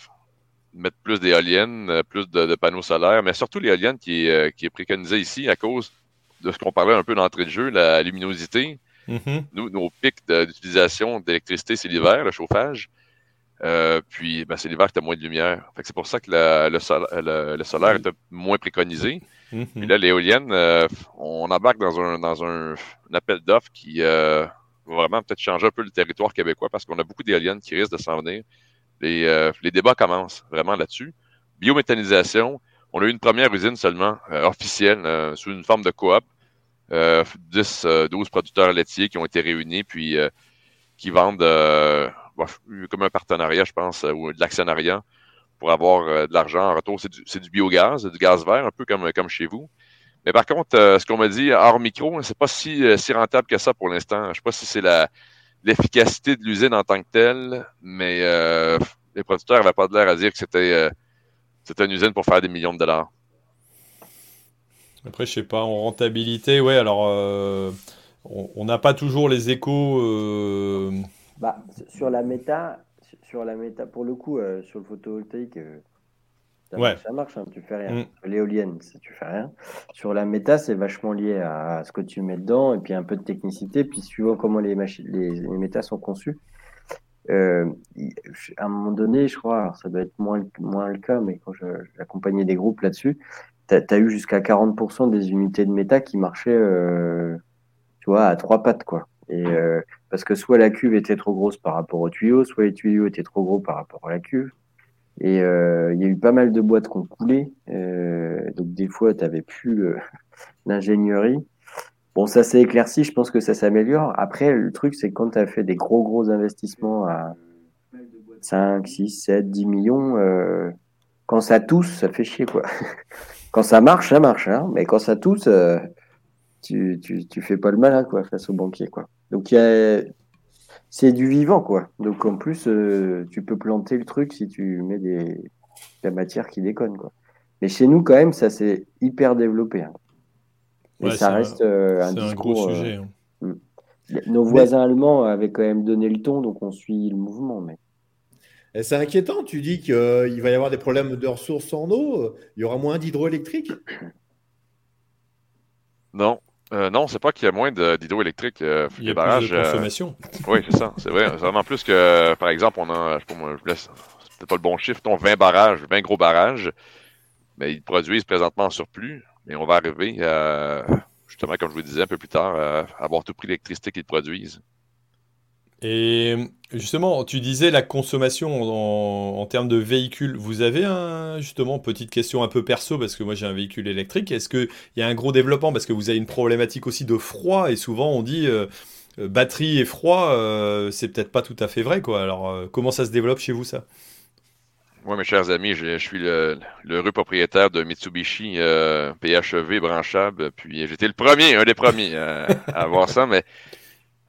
mettre plus d'éoliennes, plus de, panneaux solaires, mais surtout l'éolienne qui, qui est préconisée ici à cause de ce qu'on parlait un peu d'entrée de jeu, la luminosité. Mm-hmm. Nous, nos pics d'utilisation d'électricité, c'est l'hiver, le chauffage. Euh, puis ben, c'est l'hiver que tu as moins de lumière. c'est pour ça que le, le, solaire est moins préconisé. Puis là, l'éolienne, euh, on embarque dans un, appel d'offres qui euh, va vraiment peut-être changer un peu le territoire québécois parce qu'on a beaucoup d'éoliennes qui risquent de s'en venir. Les, les, débats commencent vraiment là-dessus. Biométhanisation, on a eu une première usine seulement officielle sous une forme de coop. 10, 12 producteurs laitiers qui ont été réunis puis qui vendent comme un partenariat, je pense, euh, ou de l'actionnariat pour avoir euh, de l'argent en retour. C'est du, du, biogaz, du gaz vert, un peu comme, comme chez vous. Mais par contre, euh, ce qu'on m'a dit hors micro, c'est pas si, si rentable que ça pour l'instant. Je sais pas si c'est la l'efficacité de l'usine en tant que telle, mais les producteurs n'avaient pas de l'air à dire que c'était une usine pour faire des millions de dollars. Après, je sais pas, en rentabilité, ouais, alors on n'a pas toujours les échos bah, sur la méta, sur la méta, pour le coup, euh, sur le photovoltaïque, euh, ça, marche, hein, tu fais rien. Mm. L'éolienne, tu fais rien. Sur la méta, c'est vachement lié à, ce que tu mets dedans et puis un peu de technicité, puis suivant comment les, les, les métas sont conçus. Euh, à un moment donné, je crois, ça doit être moins, moins le cas, mais quand j'accompagnais des groupes là-dessus, tu as, eu jusqu'à 40% des unités de méta qui marchaient tu vois, à trois pattes, quoi. Et euh, parce que soit la cuve était trop grosse par rapport au tuyau, soit les tuyaux étaient trop gros par rapport à la cuve. Et euh, il y a eu pas mal de boîtes qui ont coulé. Euh, donc des fois, tu n'avais plus l'ingénierie. Bon, ça s'est éclairci, je pense que ça s'améliore. Après, le truc, c'est quand tu as fait des gros, gros investissements à 5, 6, 7, 10 millions, euh, quand ça tousse, ça fait chier, quoi. quand ça marche, ça marche, hein. mais quand ça tousse, euh, tu, tu, tu, fais pas le malin, quoi, face au banquier, quoi. Donc, c'est du vivant, quoi. Donc, en plus, euh, tu peux planter le truc si tu mets des... de la matière qui déconne, quoi. Mais chez nous, quand même, ça s'est hyper développé. Hein. Et ça reste euh, un discours. Un gros sujet. Hein. Euh, hmm. Nos voisins allemands avaient quand même donné le ton, donc on suit le mouvement. Mais... C'est inquiétant, tu dis qu'il va y avoir des problèmes de ressources en eau, il y aura moins d'hydroélectrique? Non, euh, non, c'est pas qu'il y a moins d'hydroélectrique. Euh, il y a plus de euh, consommation. oui, c'est ça. C'est vrai. C'est vraiment plus que, par exemple, on a, je sais pas, moi, je laisse, c'est pas le bon chiffre, 20 barrages, 20 gros barrages, mais ils produisent présentement en surplus. Et on va arriver, justement, comme je vous disais un peu plus tard, à avoir tout prix l'électricité qu'ils produisent. Et justement, tu disais la consommation en, termes de véhicules. Vous avez un, justement, petite question un peu perso, parce que moi j'ai un véhicule électrique. Est-ce qu'il y a un gros développement? Parce que vous avez une problématique aussi de froid, et souvent on dit euh, euh, batterie et froid, euh, c'est peut-être pas tout à fait vrai. quoi. Alors, comment ça se développe chez vous ça? Moi, mes chers amis, je, suis le, heureux propriétaire de Mitsubishi PHEV branchable. Puis j'étais le premier, un des premiers à avoir ça, mais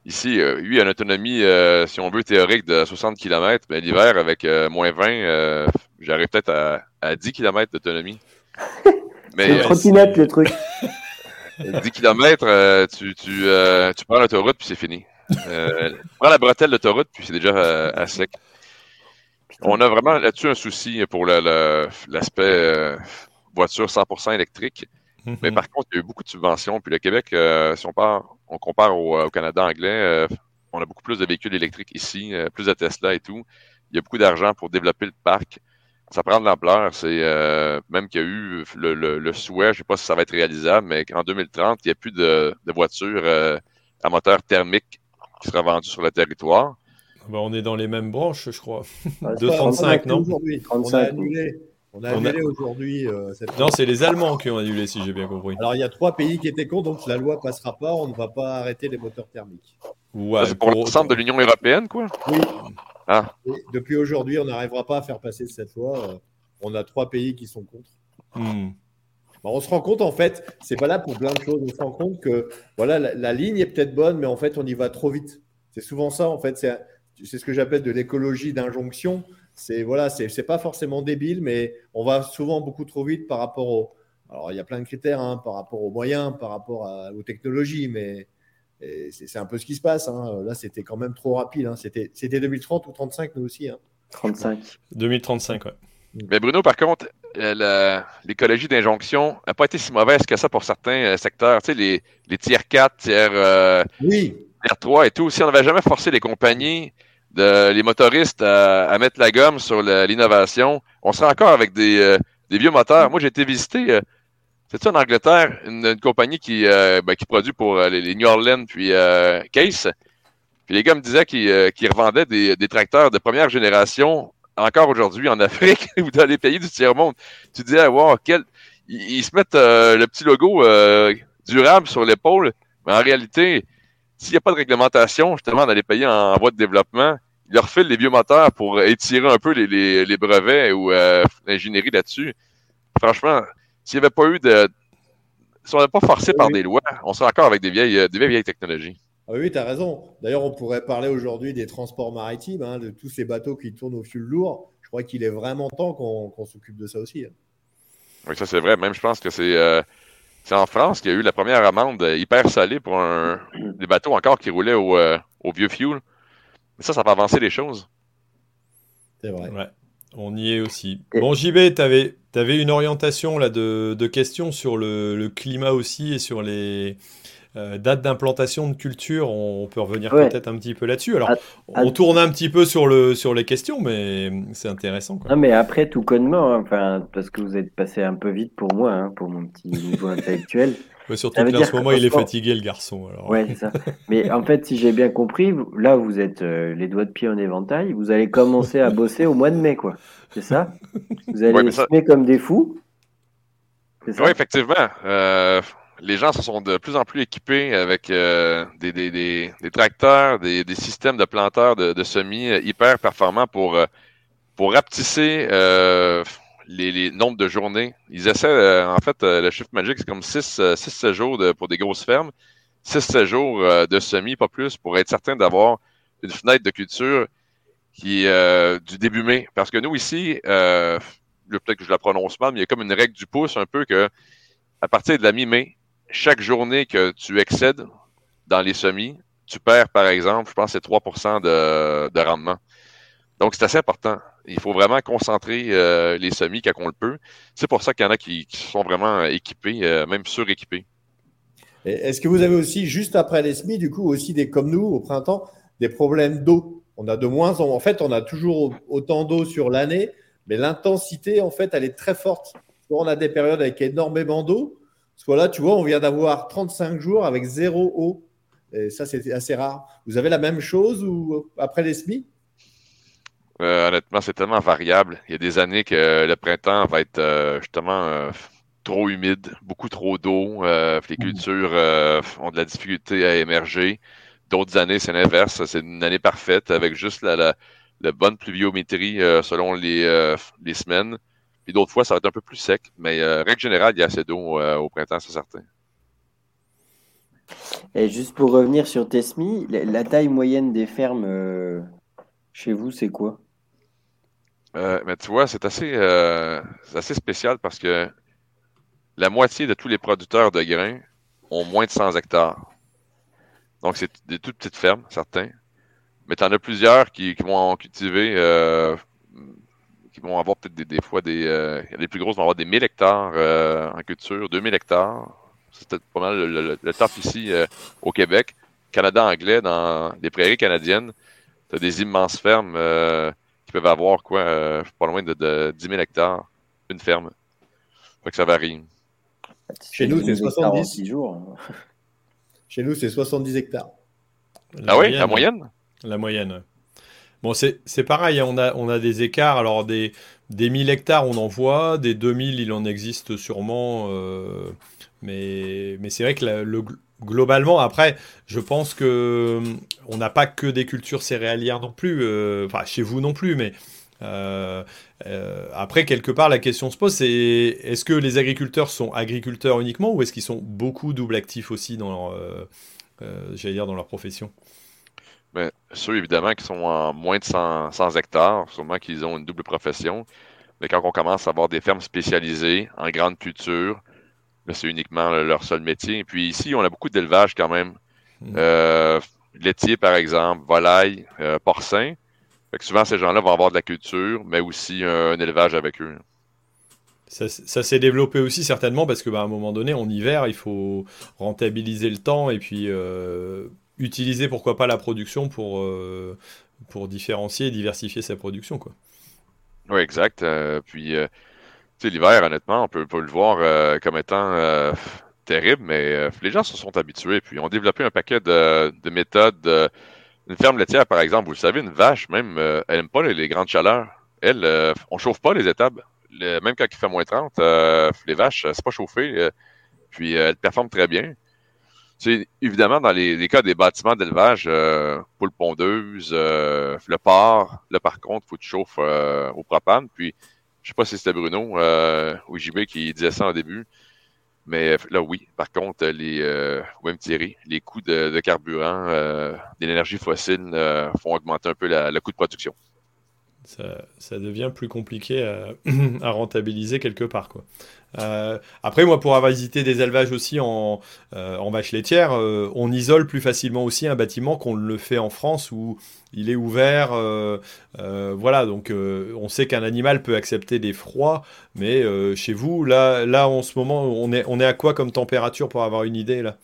Ici, euh, lui, a une autonomie, euh, si on veut, théorique de 60 km. Mais l'hiver, avec euh, moins 20, j'arrive peut-être à, 10 km d'autonomie. C'est une trottinette, le truc. 10 km, tu, tu, tu prends l'autoroute, puis c'est fini. tu prends la bretelle d'autoroute, puis c'est déjà à sec. On a vraiment là-dessus un souci pour l'aspect voiture 100% électrique. Mais mhm. par contre, il y a eu beaucoup de subventions. Puis le Québec, si on part on compare au, euh, Canada anglais, euh, on a beaucoup plus de véhicules électriques ici, euh, plus de Tesla et tout. Il y a beaucoup d'argent pour développer le parc. Ça prend de l'ampleur. C'est même qu'il y a eu le, souhait, je ne sais pas si ça va être réalisable, mais qu'en 2030, il n'y a plus de, voitures à moteur thermique qui sera vendues sur le territoire. Ben, on est dans les mêmes branches, je crois. 235, non? 35. On a annulé aujourd'hui. Euh, non, c'est les Allemands qui ont annulé, si j'ai bien compris. Alors, il y a trois pays qui étaient contre, donc la loi passera pas. On ne va pas arrêter les moteurs thermiques. Ouais, c'est pour, l'ensemble de l'Union européenne, quoi Oui. Ah. depuis aujourd'hui, on n'arrivera pas à faire passer cette loi. Euh, on a trois pays qui sont contre. Hmm. on se rend compte, en fait, c'est pas là pour plein de choses. On se rend compte que voilà, la, ligne est peut-être bonne, mais en fait, on y va trop vite. C'est souvent ça, en fait. C'est ce que j'appelle de l'écologie d'injonction c'est voilà, c'est pas forcément débile, mais on va souvent beaucoup trop vite par rapport au. Alors il y a plein de critères hein, par rapport aux moyens, par rapport aux technologies, mais c'est un peu ce qui se passe. Hein. Là, c'était quand même trop rapide. Hein. C'était 2030 ou 35 nous aussi. 35. 2035, ouais. Mais Bruno, par contre, l'écologie d'injonction n'a pas été si mauvaise que ça pour certains secteurs. Tu sais, les, les tiers 4, tiers, oui. tiers 3 et tout. Si on n'avait jamais forcé les compagnies de, les motoristes à, mettre la gomme sur l'innovation, on serait encore avec des, euh, des vieux moteurs. Moi, j'ai été visiter, euh, c'est en Angleterre, une, compagnie qui, euh, ben, qui produit pour les, New Orleans puis Case. Puis les gars me disaient qu'ils revendaient des, des, tracteurs de première génération encore aujourd'hui en Afrique ou dans les pays du tiers-monde. Tu disais, wow, quel... Ils, se mettent le petit logo durable sur l'épaule, mais en réalité, s'il n'y a pas de réglementation, justement, dans les pays en voie de développement, ils leur filent les vieux moteurs pour étirer un peu les, les, brevets ou euh, l'ingénierie là-dessus. Franchement, s'il n'y avait pas eu de. Si on n'avait pas forcé par des lois, on serait encore avec des vieilles, des vieilles, technologies. Ah oui, tu as raison. D'ailleurs, on pourrait parler aujourd'hui des transports maritimes, hein, de tous ces bateaux qui tournent au fioul lourd. Je crois qu'il est vraiment temps qu'on s'occupe de ça aussi. Hein. Oui, ça c'est vrai. Même je pense que c'est. Euh, c'est en France qu'il y a eu la première amende hyper salée pour un, des bateaux encore qui roulaient au, euh, vieux fuel. Mais ça, ça va avancer les choses. C'est vrai. Ouais, on y est aussi. Bon, JB, tu avais, une orientation là, de, questions sur le, climat aussi et sur les, euh, date d'implantation de culture, on peut revenir peut-être un petit peu là-dessus. Alors, on tourne un petit peu sur, le, sur les questions, mais c'est intéressant. Quoi. Non, mais après, tout connement, hein, enfin, parce que vous êtes passé un peu vite pour moi, hein, pour mon petit niveau intellectuel. surtout qu'en ce moment, il est fatigué, le garçon. Alors. Ouais, c'est ça. Mais en fait, si j'ai bien compris, là, vous êtes euh, les doigts de pied en éventail. Vous allez commencer à bosser au mois de mai, quoi. C'est ça? Vous allez ouais, comme des fous? Oui, effectivement. Euh, les gens se sont de plus en plus équipés avec euh, des, des, des, des, tracteurs, des, systèmes de planteurs de, de semis euh, hyper performants pour, euh, pour rapetisser les, les, nombres de journées. Ils essaient, en fait, le chiffre magique, c'est comme 6-7 jours de, pour des grosses fermes, 6-7 jours de semis, pas plus, pour être certain d'avoir une fenêtre de culture qui est du début mai. Parce que nous, ici, peut-être que je la prononce mal, mais il y a comme une règle du pouce un peu que à partir de la mi-mai, chaque journée que tu excèdes dans les semis, tu perds, par exemple, je pense c'est 3 de, de, rendement. Donc, c'est assez important. Il faut vraiment concentrer euh, les semis quand on le peut. C'est pour ça qu'il y en a qui, sont vraiment équipés, euh, même suréquipés. Est-ce que vous avez aussi, juste après les semis, du coup, aussi des, comme nous, au printemps, des problèmes d'eau? On a de moins En fait, on a toujours autant d'eau sur l'année, mais l'intensité, en fait, elle est très forte. On a des périodes avec énormément d'eau, Soit là, tu vois, on vient d'avoir 35 jours avec zéro eau. Et ça, c'est assez rare. Vous avez la même chose ou après les semis? Euh, Honnêtement, c'est tellement variable. Il y a des années que le printemps va être euh, justement euh, trop humide, beaucoup trop d'eau. les mmh. cultures ont de la difficulté à émerger. D'autres années, c'est l'inverse. C'est une année parfaite avec juste la, bonne pluviométrie selon les, les semaines. Puis d'autres fois, ça va être un peu plus sec. Mais euh, règle générale, il y a assez d'eau euh, au printemps, c'est certain. Et juste pour revenir sur Tesmi, la, taille moyenne des fermes euh, chez vous, c'est quoi? Mais tu vois, c'est assez, assez spécial parce que la moitié de tous les producteurs de grains ont moins de 100 hectares. Donc, c'est des toutes petites fermes, certains. Mais tu en as plusieurs qui, qui vont cultiver vont avoir peut-être des, fois des. Euh, les plus grosses vont avoir des 1000 hectares euh, en culture, 2000 hectares. C'est peut-être pas mal le, top ici euh, au Québec. Canada anglais, dans les prairies canadiennes, tu as des immenses fermes qui peuvent avoir quoi, pas loin de, 10 000 hectares, une ferme. Fait que ça varie. Chez nous, c'est 70 jours. Chez nous, c'est 70 hectares. ah oui, la moyenne La moyenne. Bon, c'est pareil, hein, on a, on a des écarts. Alors, des, des 1000 hectares, on en voit, des 2000, il en existe sûrement. Euh, mais mais c'est vrai que le, globalement, après, je pense que on n'a pas que des cultures céréalières non plus. Euh, enfin, chez vous non plus, mais. Euh, après, quelque part, la question se pose, c'est est-ce que les agriculteurs sont agriculteurs uniquement ou est-ce qu'ils sont beaucoup double actifs aussi dans dire, dans leur profession? Mais ceux, évidemment, qui sont en moins de 100, hectares, sûrement qu'ils ont une double profession. Mais quand on commence à avoir des fermes spécialisées en grande culture, c'est uniquement leur seul métier. Et puis ici, on a beaucoup d'élevage quand même. Mmh. Euh, laitier, par exemple, volaille, euh, porcin. souvent, ces gens-là vont avoir de la culture, mais aussi un, élevage avec eux. Ça, s'est développé aussi certainement parce que bah, à un moment donné, en hiver, il faut rentabiliser le temps et puis euh, utiliser pourquoi pas la production pour, euh, pour différencier et diversifier sa production. Quoi. Oui, exact. Euh, puis, l'hiver, honnêtement, on peut, peut le voir comme étant terrible, mais les gens se sont habitués. Puis, ont développé un paquet de, de méthodes une ferme laitière, par exemple, vous le savez, une vache, même, euh, elle n'aime pas les, grandes chaleurs. Elle, euh, on chauffe pas les étables. même quand il fait moins 30, euh, les vaches, c'est pas chauffé. puis elles performent très bien. C'est évidemment dans les, cas des bâtiments d'élevage, poule pondeuse, le porc, là par contre, il faut que tu chauffes au propane. Puis, je sais pas si c'était Bruno ou JB qui disait ça au début. Mais euh, là, oui. Par contre, les, euh, même Thierry, les coûts de, carburant, euh, de l'énergie fossile font augmenter un peu le coût de production. Ça, devient plus compliqué à, rentabiliser quelque part. Quoi. après, moi, pour avoir visité des élevages aussi en, en vache laitière, on isole plus facilement aussi un bâtiment qu'on le fait en France où il est ouvert. Euh, euh, voilà, donc euh, on sait qu'un animal peut accepter des froids, mais chez vous, là, là, en ce moment, on est, on est à quoi comme température pour avoir une idée là?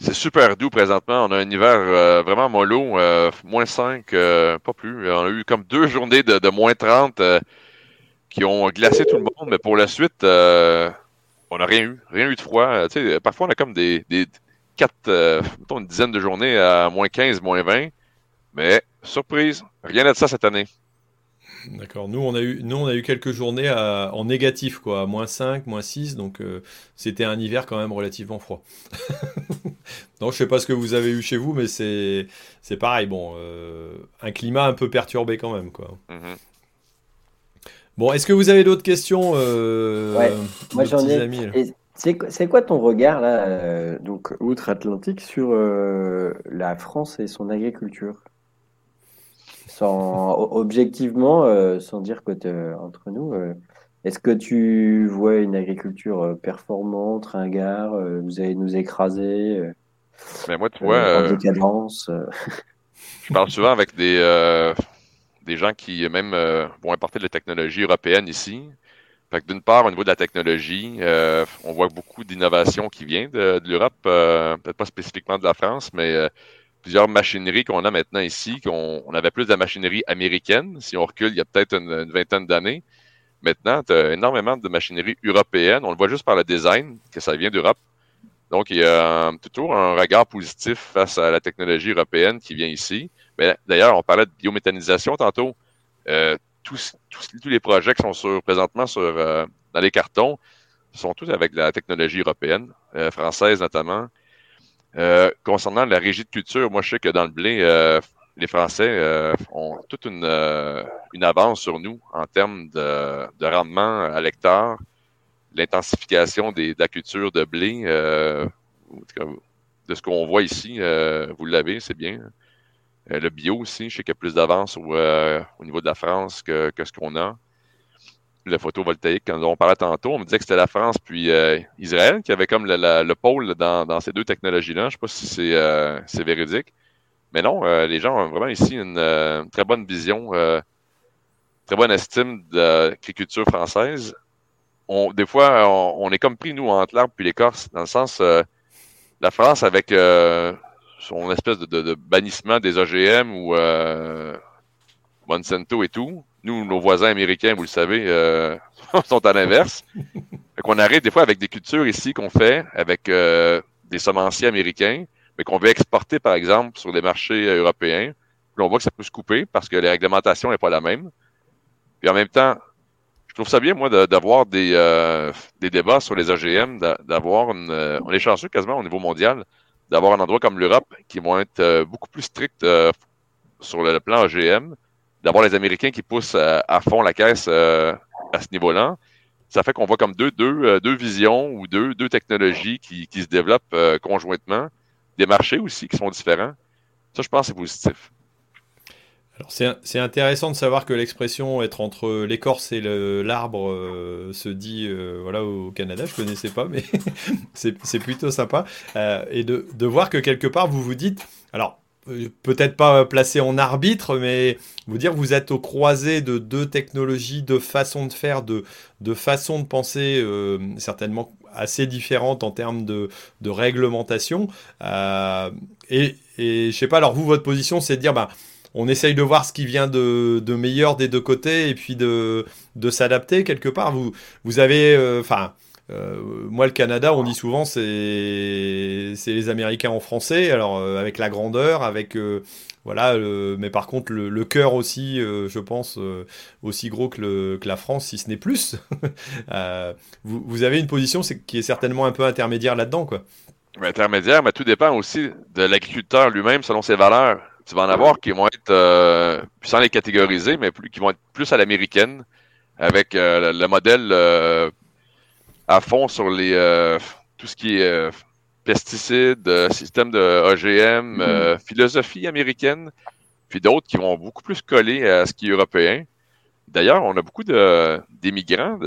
C'est super doux présentement. On a un hiver vraiment mollo, moins 5, pas plus. On a eu comme deux journées de, moins 30 qui ont glacé tout le monde, mais pour la suite, on n'a rien eu. Rien eu de froid. parfois, on a comme des, des quatre, une dizaine de journées à moins 15, moins 20. Mais, surprise, rien de ça cette année. D'accord. Nous, on a eu, nous, on a eu quelques journées en négatif, quoi, à moins 5, moins 6. Donc, euh, c'était un hiver quand même relativement froid. non, je sais pas ce que vous avez eu chez vous, mais c'est, c'est pareil. Bon, euh, un climat un peu perturbé quand même, quoi. Mm-hmm. Bon, est-ce que vous avez d'autres questions euh, Ouais, moi j'en ai. C'est quoi ton regard, là, donc outre-Atlantique, sur la France et son agriculture? Sans, objectivement, euh, sans dire que entre nous, euh, est-ce que tu vois une agriculture euh, performante, ringard, vous allez nous écraser Mais moi, tu vois, je parle souvent avec des, des gens qui même vont importer de la technologie européenne ici. d'une part, au niveau de la technologie, on voit beaucoup d'innovation qui vient de, de l'Europe, peut-être pas spécifiquement de la France, mais plusieurs machineries qu'on a maintenant ici, qu'on on avait plus de la machinerie américaine, si on recule il y a peut-être une, vingtaine d'années. Maintenant, tu as énormément de machinerie européenne. On le voit juste par le design, que ça vient d'Europe. Donc, il y a toujours un regard positif face à la technologie européenne qui vient ici. D'ailleurs, on parlait de biométhanisation tantôt. Euh, tous, tous, les projets qui sont sur, présentement sur, euh, dans les cartons sont tous avec la technologie européenne, euh, française notamment. Euh, concernant la régie de culture, moi, je sais que dans le blé, euh, les Français euh, ont toute une, avance sur nous en termes de, de rendement à l'hectare, l'intensification de la culture de blé, de ce qu'on voit ici, vous l'avez, c'est bien. le bio aussi, je sais qu'il y a plus d'avance au, au, niveau de la France que ce qu'on a le photovoltaïque, quand on parlait tantôt, on me disait que c'était la France puis euh, Israël qui avait comme le, pôle dans, ces deux technologies-là. Je ne sais pas si c'est euh, véridique. Mais non, euh, les gens ont vraiment ici une, très bonne vision, très bonne estime de l'agriculture française. Des fois, on, est comme pris, nous, entre l'arbre puis l'écorce, dans le sens, la France, avec son espèce de, bannissement des OGM ou Monsanto et tout, nous, nos voisins américains, vous le savez, euh, sont à l'inverse. qu'on arrive des fois avec des cultures ici qu'on fait avec euh, des semenciers américains, mais qu'on veut exporter, par exemple, sur les marchés européens. Puis on voit que ça peut se couper parce que la réglementation n'est pas la même. Puis en même temps, je trouve ça bien, moi, d'avoir des, euh, des débats sur les OGM, d'avoir une. on est chanceux quasiment au niveau mondial, d'avoir un endroit comme l'Europe qui vont être beaucoup plus stricts sur le plan OGM d'avoir les Américains qui poussent euh, à, fond la caisse euh, à ce niveau-là, ça fait qu'on voit comme deux, deux, euh, deux visions ou deux, deux technologies qui, qui se développent conjointement, des marchés aussi qui sont différents. Ça, je pense, c'est positif. Alors c'est intéressant de savoir que l'expression être entre l'écorce et l'arbre se dit voilà au Canada, je connaissais pas, mais c'est plutôt sympa. et de, de, voir que quelque part vous vous dites, alors peut-être pas placé en arbitre, mais vous dire vous êtes au croisé de deux technologies, de façons de faire, de, de façons de penser certainement assez différentes en termes de, de réglementation. et, et je sais pas, alors vous, votre position, c'est de dire, bah, on essaye de voir ce qui vient de, meilleur des deux côtés et puis de, de s'adapter quelque part. Vous, vous avez, euh, euh, moi le Canada, on dit souvent c'est les Américains en français, alors euh, avec la grandeur, avec voilà, mais par contre le, le cœur aussi, je pense, aussi gros que, le, que, la France, si ce n'est plus. vous, vous, avez une position qui est certainement un peu intermédiaire là-dedans, quoi. Intermédiaire, mais tout dépend aussi de l'agriculteur lui-même selon ses valeurs tu vas en avoir qui vont être, euh, sans les catégoriser, mais plus, qui vont être plus à l'américaine, avec euh, le, modèle euh, à fond sur les tout ce qui est pesticides, système de OGM, mm-hmm. philosophie américaine, puis d'autres qui vont beaucoup plus coller à ce qui est européen. D'ailleurs, on a beaucoup d'émigrants.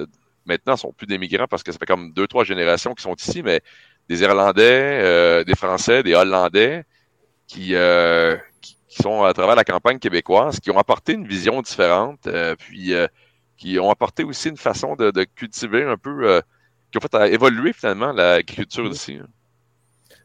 Maintenant, ce sont plus d'émigrants parce que ça fait comme deux, trois générations qui sont ici, mais des Irlandais, des Français, des Hollandais qui, qui sont à travers la campagne québécoise, qui ont apporté une vision différente, euh, puis euh, qui ont apporté aussi une façon de, cultiver un peu, euh, qui ont fait évoluer finalement l'agriculture d'ici. Hein.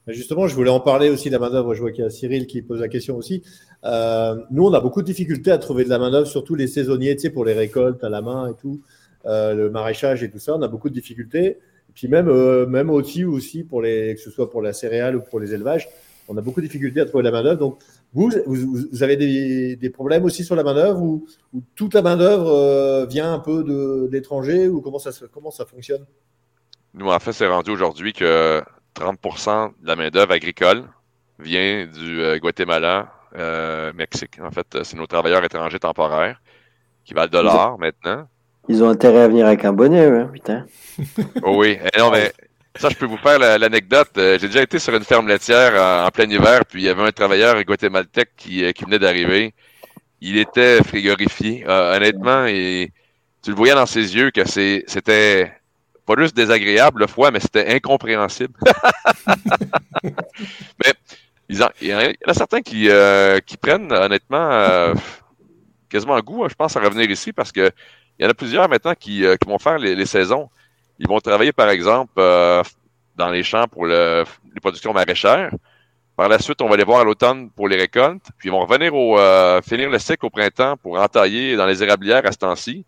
Justement, je voulais en parler aussi de la main-d'œuvre. Je vois qu'il y a Cyril qui pose la question aussi. nous, on a beaucoup de difficultés à trouver de la main-d'œuvre, surtout les saisonniers, tu sais, pour les récoltes à la main et tout, le maraîchage et tout ça. On a beaucoup de difficultés. Et puis même, même aussi, aussi pour les, que ce soit pour la céréale ou pour les élevages, on a beaucoup de difficultés à trouver de la main-d'œuvre. Donc, vous, vous, avez des, problèmes aussi sur la main-d'œuvre ou, toute la main-d'œuvre euh, vient un peu de, l'étranger ou comment ça, comment ça fonctionne? Nous, en fait, c'est rendu aujourd'hui que 30% de la main-d'œuvre agricole vient du euh, Guatemala, euh, Mexique. En fait, c'est nos travailleurs étrangers temporaires qui valent de l'or maintenant. Ils ont intérêt à venir avec un bonnet, hein, putain. oh oui. Eh non, mais ça, je peux vous faire l'anecdote. Euh, j'ai déjà été sur une ferme laitière en, plein hiver, puis il y avait un travailleur guatémaltèque qui, euh, qui venait d'arriver. Il était frigorifié. Euh, honnêtement, et tu le voyais dans ses yeux que c'était pas juste désagréable le foie, mais c'était incompréhensible. mais il y en a certains qui, qui prennent honnêtement quasiment goût, hein, je pense, à revenir ici parce que il y en a plusieurs maintenant qui, qui vont faire les saisons. Ils vont travailler, par exemple, euh, dans les champs pour le, les productions maraîchères. Par la suite, on va les voir à l'automne pour les récoltes. Puis ils vont revenir au euh, finir le sec au printemps pour entailler dans les érablières à ce temps-ci.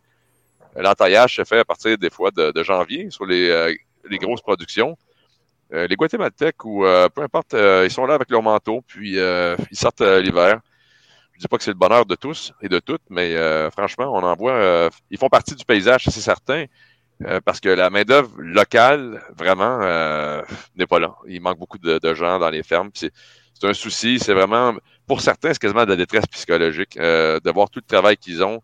L'entaillage se fait à partir des fois de, janvier sur les, euh, grosses productions. les Guatémaltèques ou peu importe, ils sont là avec leur manteau, puis ils sortent l'hiver. Je dis pas que c'est le bonheur de tous et de toutes, mais franchement, on en voit. ils font partie du paysage, c'est certain. Euh, parce que la main-d'œuvre locale, vraiment, euh, n'est pas là. Il manque beaucoup de, gens dans les fermes. C'est un souci. C'est vraiment, pour certains, c'est quasiment de la détresse psychologique euh, de voir tout le travail qu'ils ont.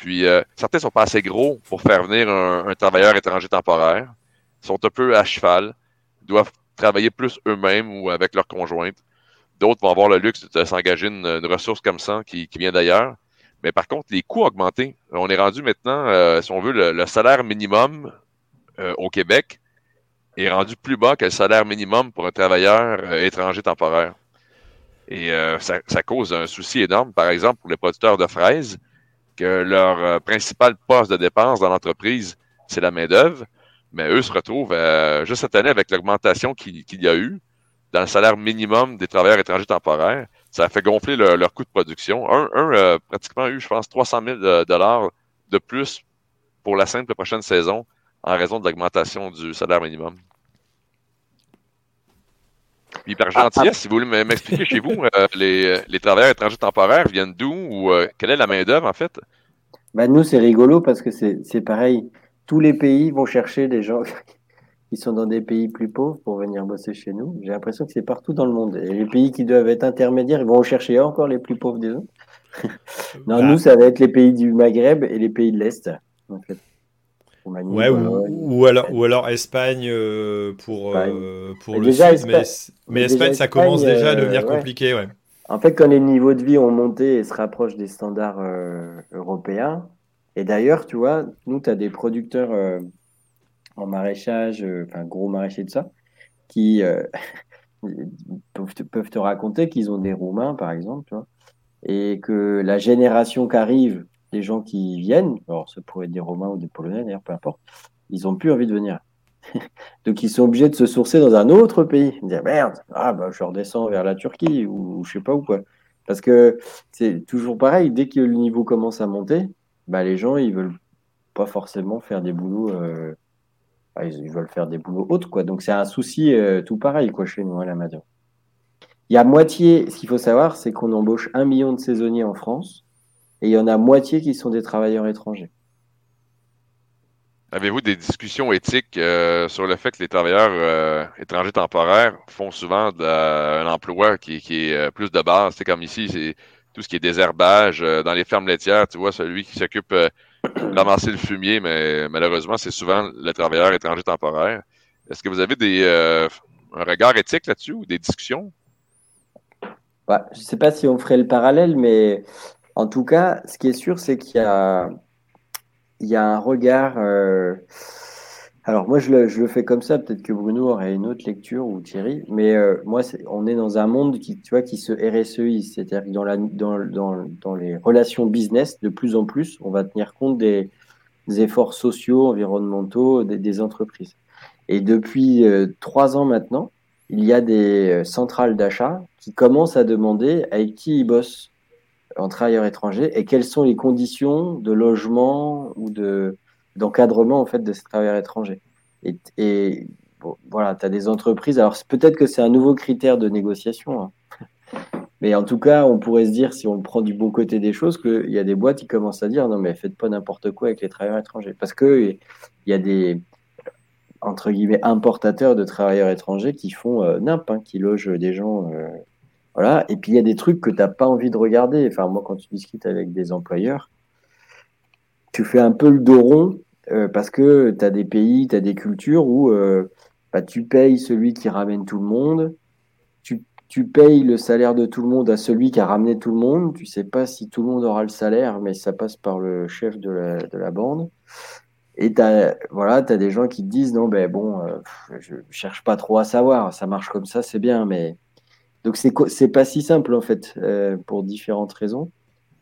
Puis, certains sont pas assez gros pour faire venir un, travailleur étranger temporaire. Sont un peu à cheval. Doivent travailler plus eux-mêmes ou avec leur conjointe. D'autres vont avoir le luxe de s'engager une, ressource comme ça qui, vient d'ailleurs. Mais par contre, les coûts augmentés. On est rendu maintenant, euh, si on veut, le, salaire minimum euh, au Québec est rendu plus bas que le salaire minimum pour un travailleur euh, étranger temporaire. Et ça, cause un souci énorme, par exemple, pour les producteurs de fraises, que leur principal poste de dépense dans l'entreprise, c'est la main-d'œuvre. Mais eux se retrouvent juste cette année avec l'augmentation qu'il y a eu dans le salaire minimum des travailleurs étrangers temporaires ça a fait gonfler leur coût de production. Un, un a pratiquement eu, je pense, 300 000 euh, dollars de plus pour la simple prochaine saison en raison de l'augmentation du salaire minimum. Puis par gentillesse, ah. si vous voulez m'expliquer chez vous, euh, les, les, travailleurs étrangers temporaires viennent d'où ou euh, quelle est la main-d'œuvre en fait? Ben nous, c'est rigolo parce que c'est pareil. Tous les pays vont chercher des gens qui sont dans des pays plus pauvres pour venir bosser chez nous. J'ai l'impression que c'est partout dans le monde. Et les pays qui doivent être intermédiaires, ils vont chercher encore les plus pauvres des autres. non, bah. nous, ça va être les pays du Maghreb et les pays de l'Est, en fait. Ouais, ou, alors, ou alors Espagne euh, pour, euh, pour le sud, mais, mais Espagne, ça commence déjà à devenir euh, compliqué. Ouais. En fait, quand les niveaux de vie ont monté et se rapprochent des standards européens, et d'ailleurs, tu vois, nous, tu as des producteurs en maraîchage, euh, enfin gros maraîcher de ça, qui, euh, peuvent te, raconter qu'ils ont des Roumains, par exemple, et que la génération qui arrive, les gens qui viennent, alors ça pourrait être des Romains ou des Polonais d'ailleurs, peu importe, ils n'ont plus envie de venir. Donc ils sont obligés de se sourcer dans un autre pays. Dire merde, ah bah je redescends vers la Turquie ou, je sais pas où quoi. Parce que c'est toujours pareil, dès que le niveau commence à monter, bah les gens ils veulent pas forcément faire des boulots, euh, bah, ils, veulent faire des boulots autres quoi. Donc c'est un souci euh, tout pareil quoi chez nous à la Madoc. Il y a moitié, ce qu'il faut savoir, c'est qu'on embauche un million de saisonniers en France et il y en a moitié qui sont des travailleurs étrangers. Avez-vous des discussions éthiques euh, sur le fait que les travailleurs euh, étrangers temporaires font souvent un emploi qui, est euh, plus de base? C'est comme ici, c'est tout ce qui est désherbage dans les fermes laitières. Tu vois, celui qui s'occupe d'amasser le fumier, mais malheureusement, c'est souvent le travailleur étranger temporaire. Est-ce que vous avez des, un regard éthique là-dessus ou des discussions? Bah, je ne sais pas si on ferait le parallèle, mais en tout cas, ce qui est sûr, c'est qu'il y a un regard. Euh, alors moi je le, fais comme ça, peut-être que Bruno aurait une autre lecture ou Thierry, mais euh, moi on est dans un monde qui, tu vois, qui se RSEI, c'est-à-dire que dans, les relations business, de plus en plus, on va tenir compte des, efforts sociaux, environnementaux des, entreprises. Et depuis euh, trois ans maintenant, il y a des centrales d'achat qui commencent à demander avec qui ils bossent en travailleurs étrangers et quelles sont les conditions de logement ou de d'encadrement en fait de ces travailleurs étrangers? Et, et voilà, tu as des entreprises. Alors peut-être que c'est un nouveau critère de négociation, hein. mais en tout cas, on pourrait se dire si on prend du bon côté des choses qu'il y a des boîtes qui commencent à dire non mais faites pas n'importe quoi avec les travailleurs étrangers parce que il y a des entre guillemets importateurs de travailleurs étrangers qui font euh, nimp, hein, qui logent des gens euh, voilà. Et puis il y a des trucs que tu n'as pas envie de regarder. Enfin, moi, quand tu discutes avec des employeurs, tu fais un peu le dos rond euh, parce que tu as des pays, tu as des cultures où euh, bah, tu payes celui qui ramène tout le monde. Tu, payes le salaire de tout le monde à celui qui a ramené tout le monde. Tu sais pas si tout le monde aura le salaire, mais ça passe par le chef de la, de la bande. Et tu as, voilà, as des gens qui te disent non, ben bon, euh, je cherche pas trop à savoir, ça marche comme ça, c'est bien, mais donc c'est pas si simple en fait euh, pour différentes raisons,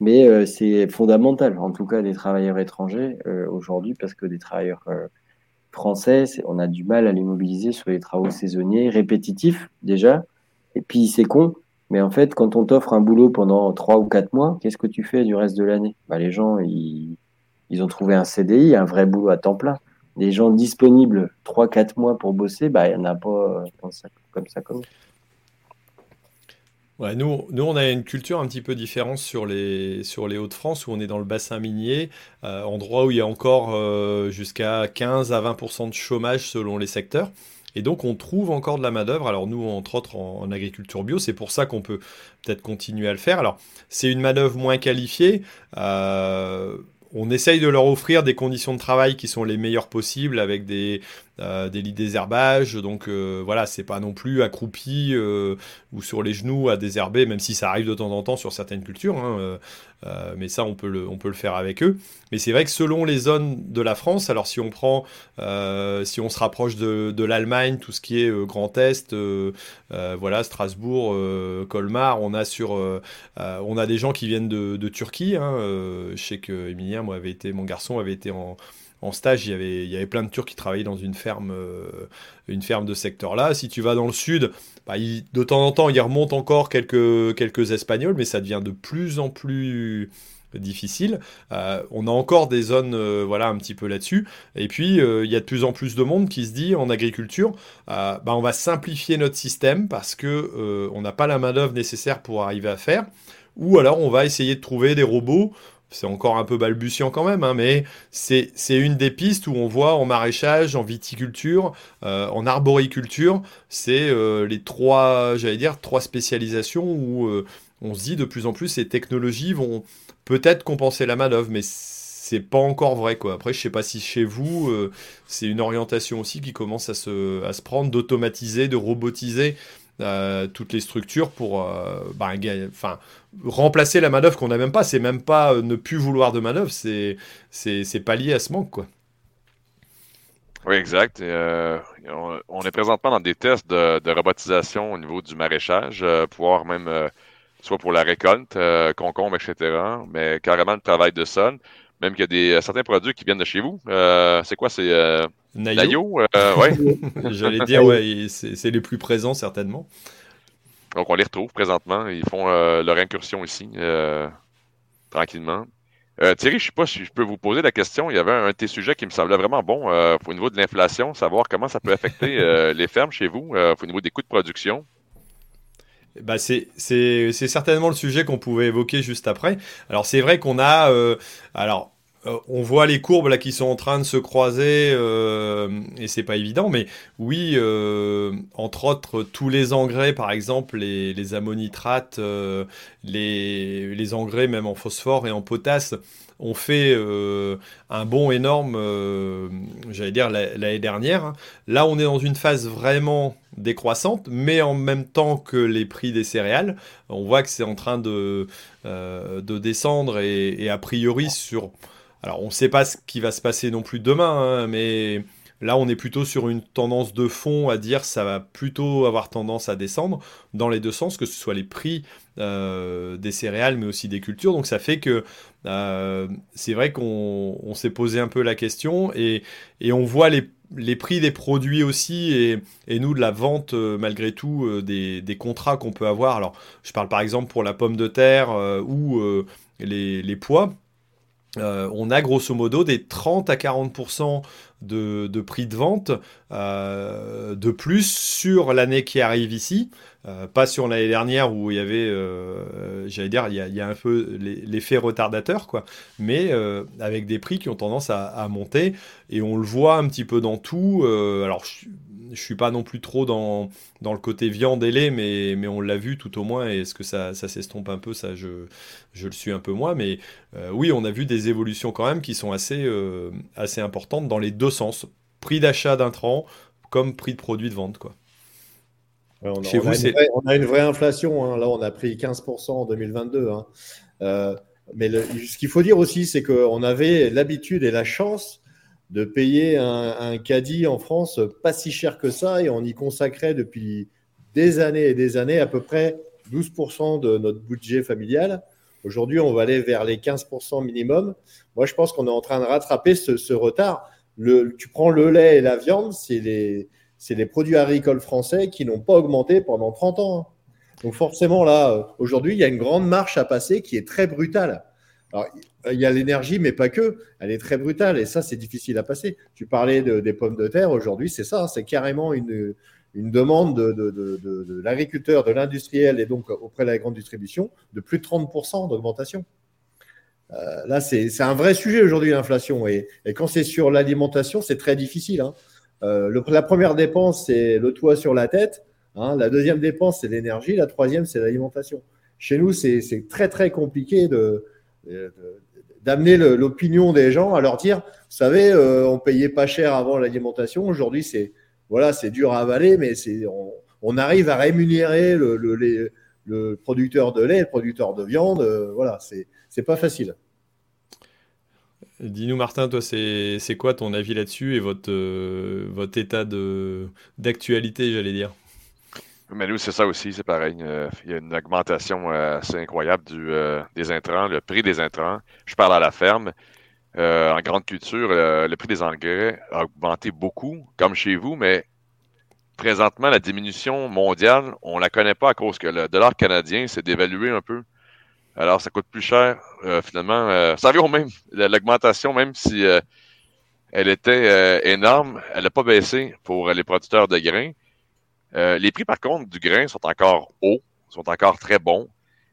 mais euh, c'est fondamental en tout cas des travailleurs étrangers euh, aujourd'hui parce que des travailleurs français, on a du mal à les mobiliser sur les travaux saisonniers répétitifs déjà. Et puis c'est con, mais en fait quand on t'offre un boulot pendant trois ou quatre mois, qu'est-ce que tu fais du reste de l'année? Bah, les gens ils, ils ont trouvé un CDI, un vrai boulot à temps plein. Les gens disponibles trois quatre mois pour bosser, bah il y en a pas comme ça comme ça comme ça. Ouais, nous, nous, on a une culture un petit peu différente sur les, sur les Hauts-de-France, où on est dans le bassin minier, euh, endroit où il y a encore euh, jusqu'à 15 à 20% de chômage selon les secteurs. Et donc, on trouve encore de la main-d'œuvre. Alors, nous, entre autres, en, agriculture bio, c'est pour ça qu'on peut peut-être continuer à le faire. Alors, c'est une main-d'œuvre moins qualifiée. Euh, on essaye de leur offrir des conditions de travail qui sont les meilleures possibles avec des, euh, des lits désherbage. Donc euh, voilà, c'est pas non plus accroupi euh, ou sur les genoux à désherber, même si ça arrive de temps en temps sur certaines cultures. Hein, mais ça, on peut, le, on peut le faire avec eux. Mais c'est vrai que selon les zones de la France, alors si on prend, si on se rapproche de, de l'Allemagne, tout ce qui est Grand Est, voilà, Strasbourg, Colmar, on a sur, on a des gens qui viennent de, de Turquie. Hein, je sais que Emilien, moi, avait été, mon garçon avait été en en stage, il y, avait, plein de Turcs qui travaillaient dans une ferme, euh, de secteur-là. Si tu vas dans le sud, bah, de temps en temps, il remonte encore quelques, quelques Espagnols, mais ça devient de plus en plus difficile. Euh, on a encore des zones euh, voilà un petit peu là-dessus. Et puis il y a de plus en plus de monde qui se dit en agriculture, bah, on va simplifier notre système parce que on n'a pas la main d'œuvre nécessaire pour arriver à faire. Ou alors on va essayer de trouver des robots c'est encore un peu balbutiant quand même, hein, mais c'est une des pistes où on voit en maraîchage, en viticulture, euh, en arboriculture, c'est euh, les trois, j'allais dire, trois spécialisations où euh, on se dit de plus en plus ces technologies vont peut-être compenser la main-d'œuvre, mais c'est pas encore vrai quoi. Après, je sais pas si chez vous, c'est une orientation aussi qui commence à se, à se prendre d'automatiser, de robotiser euh, toutes les structures pour euh, bah, enfin, remplacer la manœuvre qu'on n'a même pas. C'est même pas euh, ne plus vouloir de manœuvre, c'est, c'est, pas lié à ce manque. Quoi. Oui, exact. on, est présentement dans des tests de, robotisation au niveau du maraîchage, pouvoir même, soit pour la récolte, concombre, etc., mais carrément le travail de sol. Même qu'il y a des, certains produits qui viennent de chez vous. c'est quoi? C'est Nayo? ouais. J'allais dire, ouais, c'est les plus présents certainement. Donc, on les retrouve présentement. Ils font euh, leur incursion ici, euh, tranquillement. Euh, Thierry, je ne sais pas si je peux vous poser la question. Il y avait un de tes sujets qui me semblait vraiment bon au niveau de l'inflation, savoir comment ça peut affecter les fermes chez vous au niveau des coûts de production. Bah c'est certainement le sujet qu'on pouvait évoquer juste après. Alors c'est vrai qu'on a... alors euh, on voit les courbes là qui sont en train de se croiser euh, et c'est pas évident, mais oui, euh, entre autres, tous les engrais, par exemple, les, ammonitrates, les, engrais même en phosphore et en potasse, ont fait un bond énorme, j'allais dire l'année dernière. Là, on est dans une phase vraiment décroissante, mais en même temps que les prix des céréales, on voit que c'est en train de descendre et a priori sur alors, on ne sait pas ce qui va se passer non plus demain, hein, mais là, on est plutôt sur une tendance de fond à dire ça va plutôt avoir tendance à descendre dans les deux sens, que ce soit les prix euh, des céréales, mais aussi des cultures. Donc, ça fait que euh, c'est vrai qu'on s'est posé un peu la question et, on voit les, prix des produits aussi et, nous de la vente euh, malgré tout des, contrats qu'on peut avoir. Alors, je parle par exemple pour la pomme de terre ou les pois. Euh, on a grosso modo des 30 à 40% de, prix de vente euh, de plus sur l'année qui arrive ici, euh, pas sur l'année dernière où il y avait, j'allais dire, il y, a, un peu l'effet retardateur, quoi, mais avec des prix qui ont tendance à, à, monter et on le voit un petit peu dans tout. alors, je suis pas non plus trop dans, dans le côté viande et lait, mais, mais on l'a vu tout au moins. Est-ce que ça, ça s'estompe un peu Ça, je, je le suis un peu moins. Mais euh, oui, on a vu des évolutions quand même qui sont assez, euh, assez importantes dans les deux sens. Prix d'achat d'intrants comme prix de produit de vente. Quoi. on, a, Chez vous, on, a une vraie inflation. Hein. Là, on a pris 15% en 2022. Hein. Euh, mais ce qu'il faut dire aussi, c'est qu'on avait l'habitude et la chance de payer un, caddie en France pas si cher que ça et on y consacrait depuis des années et des années à peu près 12% de notre budget familial. Aujourd'hui, on va aller vers les 15% minimum. Moi, je pense qu'on est en train de rattraper ce, retard. Le, tu prends le lait et la viande, c'est les, les produits agricoles français qui n'ont pas augmenté pendant 30 ans. Donc forcément, là, aujourd'hui, il y a une grande marche à passer qui est très brutale. Alors, il y a l'énergie, mais pas que. Elle est très brutale et ça, c'est difficile à passer. Tu parlais des pommes de terre. Aujourd'hui, c'est ça. C'est carrément une, demande de, l'agriculteur, de l'industriel et donc auprès de la grande distribution de plus de 30% d'augmentation. Euh, là, c'est un vrai sujet aujourd'hui, l'inflation. Et, et, quand c'est sur l'alimentation, c'est très difficile. Hein. Euh, la première dépense, c'est le toit sur la tête. Hein. La deuxième dépense, c'est l'énergie. La troisième, c'est l'alimentation. Chez nous, c'est très, très compliqué de, d'amener l'opinion des gens à leur dire, vous savez, euh, on payait pas cher avant l'alimentation, aujourd'hui c'est voilà, c'est dur à avaler, mais c'est on, arrive à rémunérer le, le, producteur de lait, le producteur de viande, euh, voilà, c'est pas facile. Dis-nous Martin, toi c'est quoi ton avis là-dessus et votre, euh, votre état d'actualité, j'allais dire? Mais nous, c'est ça aussi, c'est pareil. Euh, il y a une augmentation euh, assez incroyable du, euh, des intrants, le prix des intrants. Je parle à la ferme. en grande culture, le prix des engrais a augmenté beaucoup, comme chez vous, mais présentement, la diminution mondiale, on la connaît pas à cause que le dollar canadien s'est dévalué un peu. Alors, ça coûte plus cher, finalement. ça revient au même. L'augmentation, même si elle était énorme, elle n'a pas baissé pour les producteurs de grains. Euh, les prix, par contre, du grain sont encore hauts, sont encore très bons.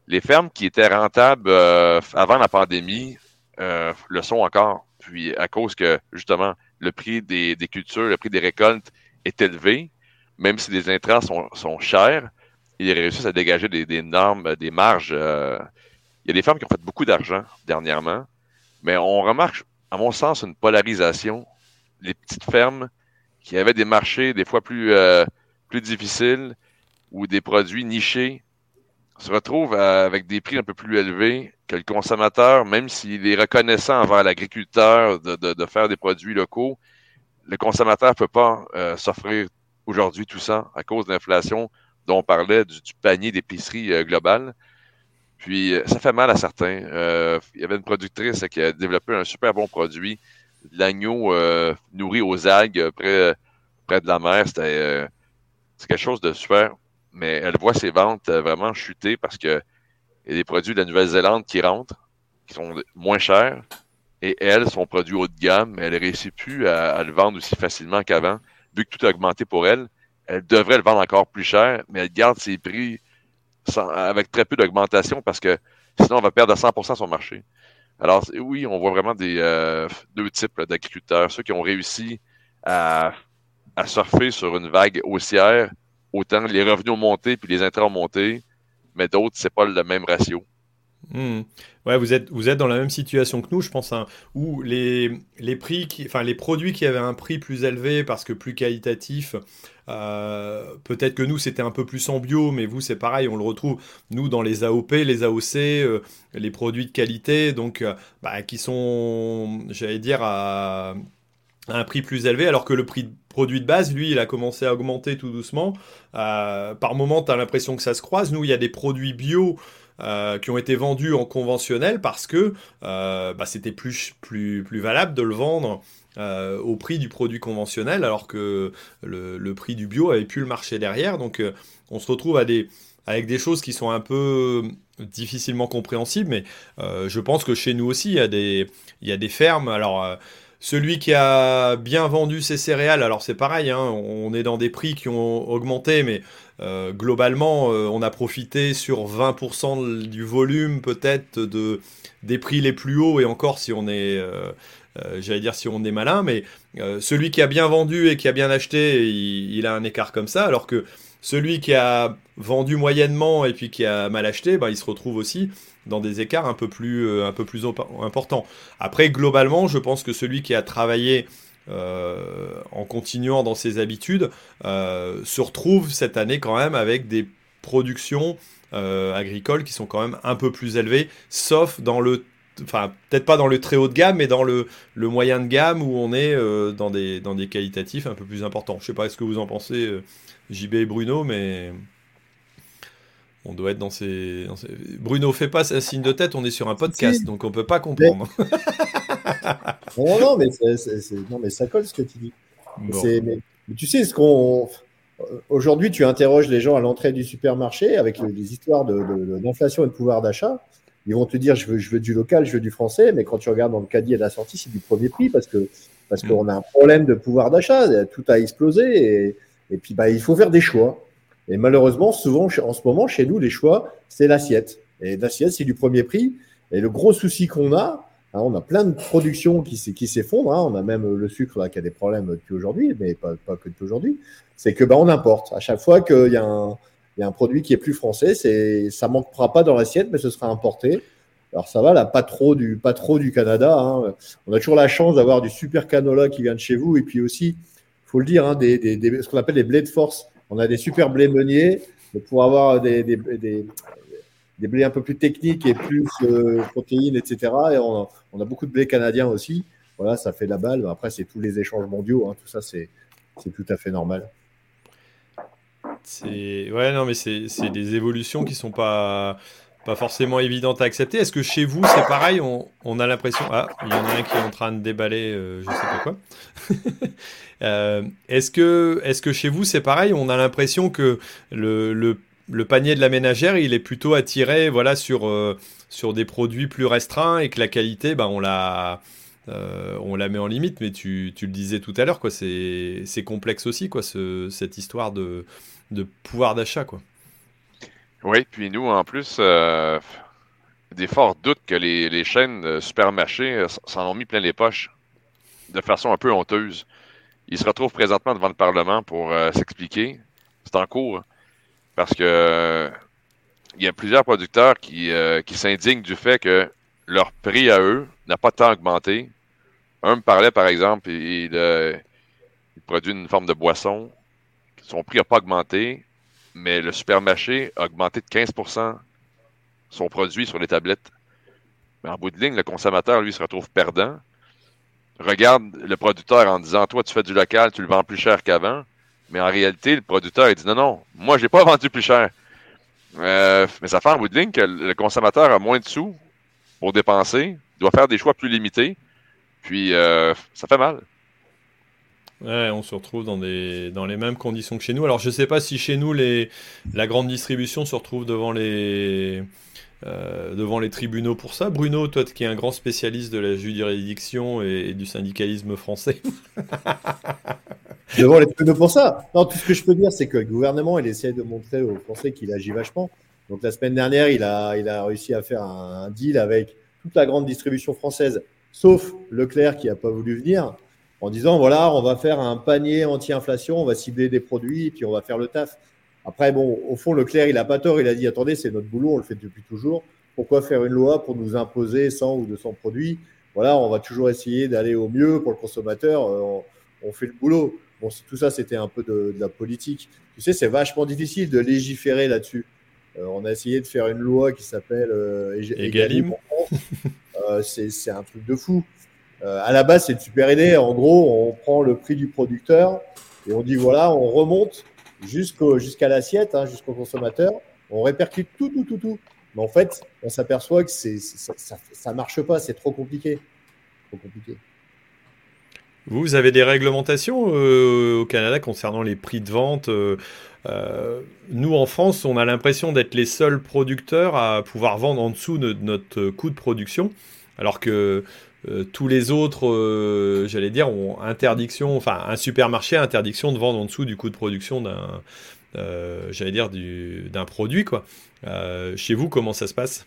Les fermes qui étaient rentables euh, avant la pandémie euh, le sont encore. Puis à cause que, justement, le prix des, cultures, le prix des récoltes est élevé, même si les intrants sont, chers, ils réussissent à dégager des, normes, des marges. il y a des fermes qui ont fait beaucoup d'argent dernièrement, mais on remarque, à mon sens, une polarisation. Les petites fermes qui avaient des marchés des fois plus plus difficiles ou des produits nichés se retrouvent avec des prix un peu plus élevés que le consommateur, même s'il est reconnaissant envers l'agriculteur de, faire des produits locaux, le consommateur ne peut pas euh, s'offrir aujourd'hui tout ça à cause de l'inflation dont on parlait du, panier d'épicerie euh, globale. Puis ça fait mal à certains. il y avait une productrice qui a développé un super bon produit, de l'agneau nourri aux algues près, près de la mer. C'était quelque chose de super. Mais elle voit ses ventes vraiment chuter parce que y a des produits de la Nouvelle-Zélande qui rentrent, qui sont moins chers, et elle, son produit haut de gamme, elle ne réussit plus à, le vendre aussi facilement qu'avant. Vu que tout a augmenté pour elle, elle devrait le vendre encore plus cher, mais elle garde ses prix avec très peu d'augmentation parce que sinon, on va perdre à 100% son marché. Alors, oui, on voit vraiment des euh, deux types d'agriculteurs. Ceux qui ont réussi à, à, surfer sur une vague haussière, autant les revenus ont monté puis les intérêts ont monté, mais d'autres, c'est pas le même ratio. Hmm. Ouais, vous êtes, vous êtes dans la même situation que nous, je pense, hein, où les, les, prix enfin, les produits qui avaient un prix plus élevé parce que plus qualitatif, euh, peut-être que nous c'était un peu plus en bio, mais vous c'est pareil, on le retrouve nous dans les AOP, les AOC, euh, les produits de qualité, donc euh, bah, qui sont, j'allais dire, à, un prix plus élevé, alors que le prix produit de base, lui, il a commencé à augmenter tout doucement. par moment, tu as l'impression que ça se croise. Nous, il y a des produits bio euh, qui ont été vendus en conventionnel parce que euh, bah, c'était plus, plus, plus valable de le vendre euh, au prix du produit conventionnel alors que le, prix du bio avait plus le marché derrière. Donc on se retrouve avec des choses qui sont un peu difficilement compréhensibles, mais je pense que chez nous aussi, il y a des, il y a des fermes. Alors, celui qui a bien vendu ses céréales, alors c'est pareil, hein, on est dans des prix qui ont augmenté, mais euh, globalement, euh, on a profité sur 20% du volume peut-être de, des prix les plus hauts, et encore si on est, euh, j'allais dire si on est malin, mais celui qui a bien vendu et qui a bien acheté, il, a un écart comme ça, alors que celui qui a vendu moyennement et puis qui a mal acheté, bah, il se retrouve aussi dans des écarts un peu plus, plus importants. Après, globalement, je pense que celui qui a travaillé euh, en continuant dans ses habitudes, euh, se retrouve cette année quand même avec des productions euh, agricoles qui sont quand même un peu plus élevées, sauf dans le enfin peut-être pas dans le très haut de gamme, mais dans le, le moyen de gamme où on est dans, des, dans des qualitatifs un peu plus importants. Je sais pas ce que vous en pensez, JB et Bruno, mais on doit être dans ces, Bruno, fais pas un signe de tête, on est sur un podcast, donc on peut pas comprendre. non, non, mais non, mais ça colle ce que tu dis. Mais, tu sais, ce qu'on. Aujourd'hui, tu interroges les gens à l'entrée du supermarché avec les, histoires d'inflation de, et de pouvoir d'achat. Ils vont te dire je veux, je veux du local, je veux du français, mais quand tu regardes dans le caddie à la sortie, c'est du premier prix parce que parce mm. qu'on a un problème de pouvoir d'achat, tout a explosé et, et puis bah, il faut faire des choix. Et malheureusement, souvent, en ce moment, chez nous, les choix, c'est l'assiette. Et l'assiette, c'est du premier prix. Et le gros souci qu'on a, hein, on a plein de productions qui, s'effondrent. Hein. on a même le sucre là, qui a des problèmes depuis aujourd'hui, mais pas, que depuis aujourd'hui. C'est que bah, on importe. À chaque fois qu'il y, a un produit qui est plus français, c'est, ça manquera pas dans l'assiette, mais ce sera importé. Alors ça va, là, pas trop du, pas trop du Canada. Hein. On a toujours la chance d'avoir du super canola qui vient de chez vous. Et puis aussi, faut le dire, des, ce qu'on appelle les blés de force on a des super blés meuniers, pour avoir des, des, blés un peu plus techniques et plus euh, protéines, etc. Et on a, beaucoup de blés canadiens aussi. Voilà, ça fait la balle. Après, c'est tous les échanges mondiaux. Hein. Tout ça, c'est tout à fait normal. C'est ouais non mais c'est des évolutions qui sont pas pas forcément évidentes à accepter. Est-ce que chez vous c'est pareil? On, a l'impression ah il y en a un qui est en train de déballer euh, je sais pas quoi. Euh, est-ce que, est que chez vous c'est pareil? On a l'impression que le, le, panier de la ménagère il est plutôt attiré voilà, sur, euh, sur des produits plus restreints et que la qualité, bah, on, la, euh, on la met en limite. Mais tu, tu le disais tout à l'heure, quoi, c'est, complexe aussi quoi, ce, cette histoire de, de pouvoir d'achat. Quoi. Oui, puis nous en plus des forts doutes que les, chaînes supermarchés s'en ont mis plein les poches de façon un peu honteuse. Il se retrouve présentement devant le Parlement pour euh, s'expliquer. C'est en cours. Parce que il y a plusieurs producteurs qui, euh, s'indignent du fait que leur prix à eux n'a pas tant augmenté. Un me parlait, par exemple, il, produit une forme de boisson. Son prix n'a pas augmenté, mais le supermarché a augmenté de 15% son produit sur les tablettes. Mais en bout de ligne, le consommateur, lui, se retrouve perdant regarde le producteur en disant Toi, tu fais du local, tu le vends plus cher qu'avant. Mais en réalité, le producteur, il dit Non, non, moi, j'ai pas vendu plus cher. Euh, mais ça fait en bout de ligne que le consommateur a moins de sous pour dépenser, doit faire des choix plus limités. Puis, euh, ça fait mal. On se retrouve dans, les mêmes conditions que chez nous. Alors, je sais pas si chez nous, la grande distribution se retrouve devant les, euh, devant les tribunaux pour ça. Bruno, toi qui es un grand spécialiste de la juridiction et, du syndicalisme français. devant les tribunaux pour ça Non, tout ce que je peux dire, c'est que le gouvernement, il essaie de montrer aux Français qu'il agit vachement. Donc la semaine dernière, il a réussi à faire un, deal avec toute la grande distribution française, sauf Leclerc qui n'a pas voulu venir, en disant, voilà, on va faire un panier anti-inflation, on va cibler des produits, puis on va faire le taf. Après, bon, au fond, Leclerc, il n'a pas tort. Il a dit attendez, c'est notre boulot, on le fait depuis toujours. Pourquoi faire une loi pour nous imposer 100 ou 200 produits? Voilà, on va toujours essayer d'aller au mieux pour le consommateur. Euh, on, fait le boulot. Bon, tout ça, c'était un peu de, la politique. Tu sais, c'est vachement difficile de légiférer là-dessus. Euh, on a essayé de faire une loi qui s'appelle euh, Egalim. c'est un truc de fou. À la base, c'est une super idée. En gros, on prend le prix du producteur et on dit voilà, on remonte jusqu'à l'assiette, hein, jusqu'au consommateur. On répercute tout, tout, tout, tout. Mais en fait, on s'aperçoit que ça ne marche pas, c'est trop compliqué. Trop compliqué. Vous avez des réglementations euh, au Canada concernant les prix de vente euh, euh, Nous, en France, on a l'impression d'être les seuls producteurs à pouvoir vendre en dessous de notre coût de production, alors que euh, tous les autres, euh, j'allais dire, ont interdiction, enfin un supermarché a interdiction de vendre en dessous du coût de production d'un, euh, j'allais dire, d'un produit. Quoi. chez vous, comment ça se passe?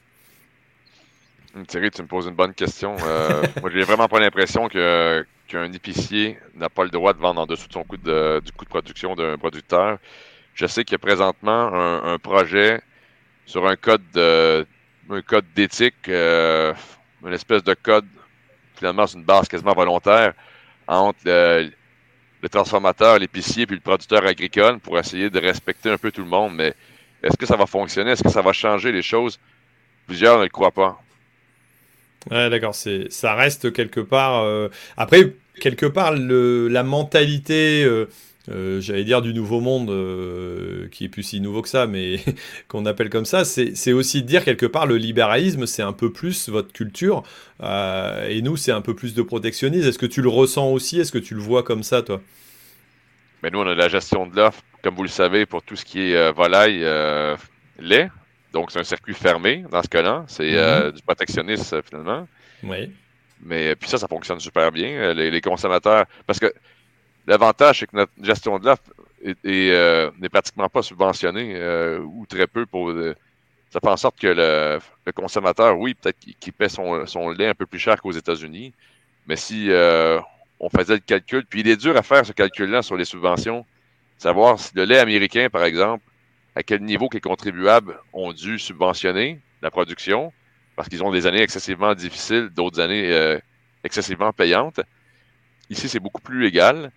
Thierry, tu me poses une bonne question. moi, j'ai vraiment pas l'impression que, qu'un épicier n'a pas le droit de vendre en dessous de son coût de, du coût de production d'un producteur. Je sais qu'il y a présentement un, projet sur un code de, un code d'éthique, une espèce de code finalement, c'est une base quasiment volontaire entre le, transformateur, l'épicier puis le producteur agricole pour essayer de respecter un peu tout le monde. Mais est-ce que ça va fonctionner? Est-ce que ça va changer les choses? Plusieurs ne le croient pas. Ouais, d'accord. ça reste quelque part. Euh, après, quelque part, la mentalité. Euh, euh, j'allais dire du nouveau monde, euh, qui est plus si nouveau que ça, mais qu'on appelle comme ça, c'est aussi de dire quelque part le libéralisme, c'est un peu plus votre culture, euh, et nous, c'est un peu plus de protectionnisme. Est-ce que tu le ressens aussi? Est-ce que tu le vois comme ça, toi? Mais Nous, on a la gestion de l'offre, comme vous le savez, pour tout ce qui est volaille, lait. Donc, c'est un circuit fermé dans ce cas-là. C'est mm-hmm. du protectionnisme, finalement. Oui. Mais puis ça, ça fonctionne super bien. les consommateurs. Parce que L'avantage, c'est que notre gestion de l'offre euh, n'est pratiquement pas subventionnée euh, ou très peu pour. Euh, ça fait en sorte que le, consommateur, oui, peut-être qu'il paie son, lait un peu plus cher qu'aux États-Unis, mais si on faisait le calcul, puis il est dur à faire ce calcul-là sur les subventions, savoir si le lait américain, par exemple, à quel niveau les contribuables ont dû subventionner la production, parce qu'ils ont des années excessivement difficiles, d'autres années excessivement payantes. Ici, c'est beaucoup plus égal.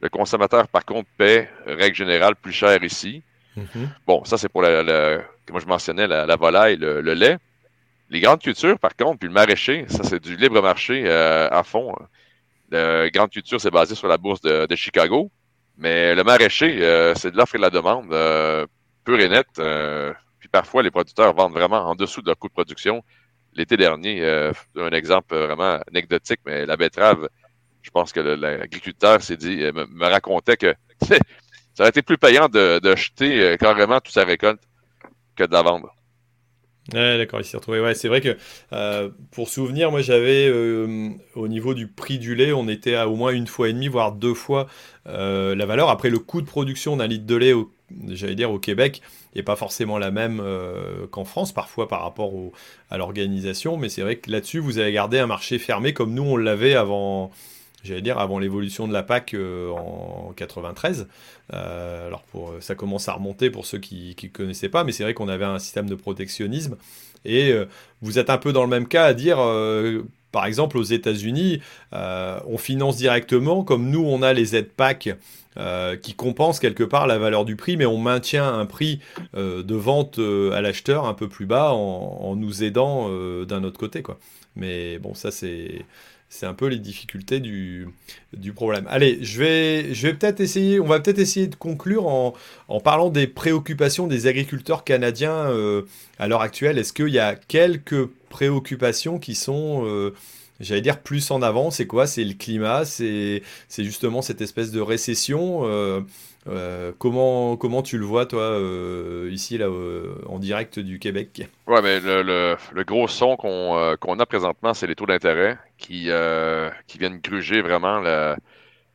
Le consommateur, par contre, paie, règle générale, plus cher ici. Mhm. Bon, ça, c'est pour, la, comme je mentionnais, la, volaille, le, lait. Les grandes cultures, par contre, puis le maraîcher, ça, c'est du libre marché euh, à fond. La grande culture, c'est basé sur la bourse de, Chicago. Mais le maraîcher, euh, c'est de l'offre et de la demande euh, pure et nette. puis parfois, les producteurs vendent vraiment en dessous de leur coût de production. L'été dernier, un exemple vraiment anecdotique, mais la betterave je pense que l'agriculteur s'est dit, euh, me, racontait que ça aurait été plus payant de, jeter euh, carrément toute sa récolte que de la vendre. Ouais, d'accord, il s'est retrouvé. C'est vrai que euh, pour souvenir, moi j'avais au niveau du prix du lait, on était à au moins une fois et demie, voire deux fois la valeur. Après, le coût de production d'un litre de lait, j'allais dire au Québec, n'est pas forcément la même qu'en France, parfois par rapport à l'organisation. Mais c'est vrai que là-dessus, vous avez gardé un marché fermé comme nous on l'avait avant, j'allais dire avant l'évolution de la PAC euh, en 93. Euh, alors pour, ça commence à remonter pour ceux qui ne connaissaient pas, mais c'est vrai qu'on avait un système de protectionnisme. Et euh, vous êtes un peu dans le même cas à dire, par exemple aux États-Unis, on finance directement, comme nous on a les aides PAC. qui compensent quelque part la valeur du prix, mais on maintient un prix de vente à l'acheteur un peu plus bas en, en nous aidant d'un autre côté. Quoi. Mais bon, ça c'est c'est un peu les difficultés du, du problème. Allez, je vais, je vais peut-être essayer, on va peut-être essayer de conclure en, en, parlant des préoccupations des agriculteurs canadiens euh, à l'heure actuelle. Est-ce qu'il y a quelques préoccupations qui sont, euh, j'allais dire, plus en avant? C'est quoi? C'est le climat? C'est justement cette espèce de récession euh, euh, comment, comment tu le vois, toi, euh, ici, là, euh, en direct du Québec? Ouais, mais le, le, gros son qu'on a présentement, c'est les taux d'intérêt qui, qui viennent gruger vraiment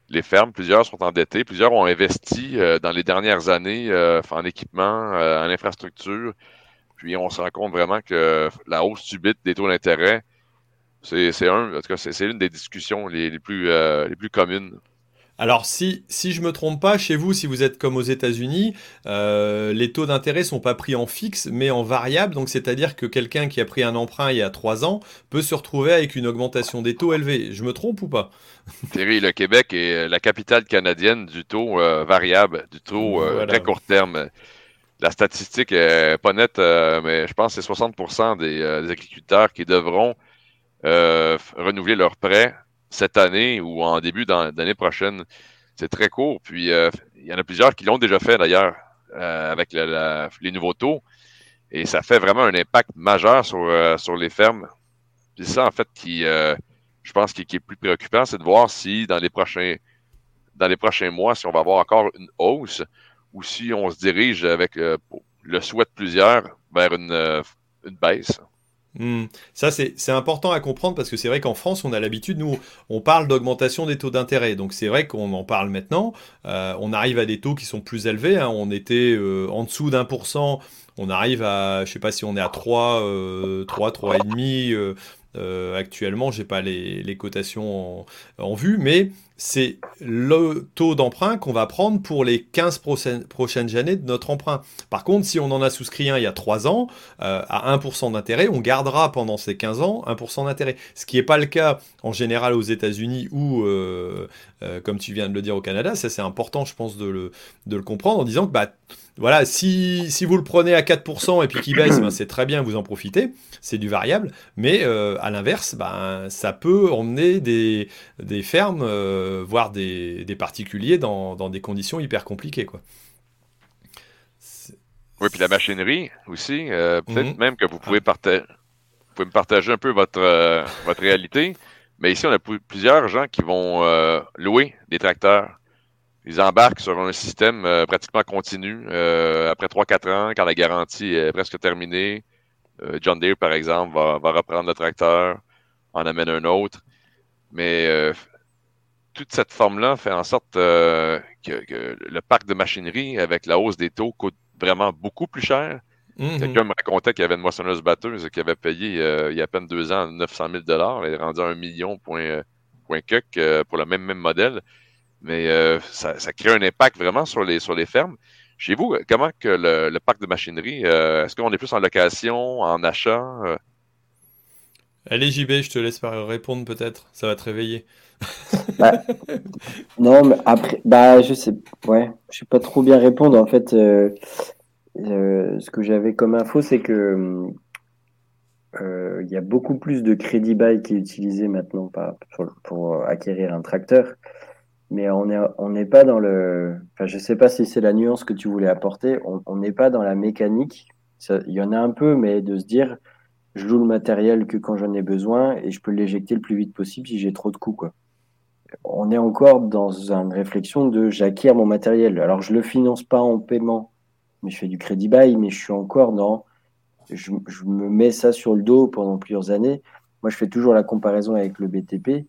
les fermes. Plusieurs sont endettés, plusieurs ont investi dans les dernières années en équipement, en infrastructure. Puis on se rend compte vraiment que la hausse subite des taux d'intérêt, c'est un, en tout cas, c'est une des discussions les plus, les plus communes. Alors si, si je me trompe pas, chez vous, si vous êtes comme aux États-Unis, euh, les taux d'intérêt sont pas pris en fixe, mais en variable. Donc c'est-à-dire que quelqu'un qui a pris un emprunt il y a trois ans peut se retrouver avec une augmentation des taux élevés. Je me trompe ou pas? Thierry, le Québec est la capitale canadienne du taux euh, variable, du taux euh, très court terme. La statistique est pas nette, mais je pense que c'est 60% des, des, agriculteurs qui devront renouveler leurs prêts cette année ou en début d'année prochaine. C'est très court. Puis euh, il y en a plusieurs qui l'ont déjà fait d'ailleurs euh, avec les nouveaux taux. Et ça fait vraiment un impact majeur sur, euh, les fermes. C'est ça, en fait, qui, je pense, qui, est plus préoccupant, c'est de voir si dans les prochains dans les prochains mois, si on va avoir encore une hausse ou si on se dirige avec le souhait de plusieurs vers une baisse. Hmm. Ça, c'est important à comprendre parce que c'est vrai qu'en France, on a l'habitude, nous, on parle d'augmentation des taux d'intérêt. Donc c'est vrai qu'on en parle maintenant. Euh, on arrive à des taux qui sont plus élevés. Hein. On était euh, en dessous d'un pour cent. On arrive à, je sais pas si on est à 3, euh, 3, 3,5. Euh, actuellement, j'ai pas les, les cotations en, vue, mais c'est le taux d'emprunt qu'on va prendre pour les 15 prochaines, années de notre emprunt. Par contre, si on en a souscrit un il y a 3 ans, euh, à 1% d'intérêt, on gardera pendant ces 15 ans 1% d'intérêt. Ce qui n'est pas le cas en général aux États-Unis ou, euh, comme tu viens de le dire, au Canada. Ça, c'est important, je pense, de le, de le comprendre en disant que bah, voilà, si, si, vous le prenez à 4% et puis qu'il baisse, ben, c'est très bien, vous en profitez, c'est du variable, mais euh, à l'inverse, ben, ça peut emmener des, des fermes, euh, voire des, des particuliers dans, dans, des conditions hyper compliquées. Quoi. Oui, puis la machinerie aussi, euh, peut-être mhm. même que vous pouvez, vous pouvez me partager un peu votre, votre réalité, mais ici, on a plusieurs gens qui vont louer des tracteurs ils embarquent sur un système euh, pratiquement continu. Euh, après 3-4 ans, quand la garantie est presque terminée, euh, John Deere, par exemple, va, reprendre le tracteur, en amène un autre. Mais toute cette forme-là fait en sorte que, le parc de machinerie, avec la hausse des taux, coûte vraiment beaucoup plus cher. Mm-hmm. Quelqu'un me racontait qu'il y avait une moissonneuse batteuse qui avait payé il y a à peine deux ans 900 000 Elle est rendue à un million point, point pour le même, même modèle mais euh, ça, crée un impact vraiment sur les, sur les fermes. Chez vous, comment que le, parc de machinerie, euh, est-ce qu'on est plus en location, en achat? Euh? Allez, JB, je te laisse répondre peut-être. Ça va te réveiller. Bah, non, mais après, bah, je sais, ouais, je sais pas trop bien répondre. En fait, ce que j'avais comme info, c'est que il y a beaucoup plus de crédit bail qui est utilisé maintenant pour, pour acquérir un tracteur mais on n'est on pas dans le. Enfin, je sais pas si c'est la nuance que tu voulais apporter. On n'est pas dans la mécanique. Il y en a un peu, mais de se dire, je loue le matériel que quand j'en ai besoin et je peux l'éjecter le plus vite possible si j'ai trop de coûts, quoi. On est encore dans une réflexion de j'acquiers mon matériel. Alors, je le finance pas en paiement, mais je fais du crédit bail, mais je suis encore dans. Je me mets ça sur le dos pendant plusieurs années. Moi, je fais toujours la comparaison avec le BTP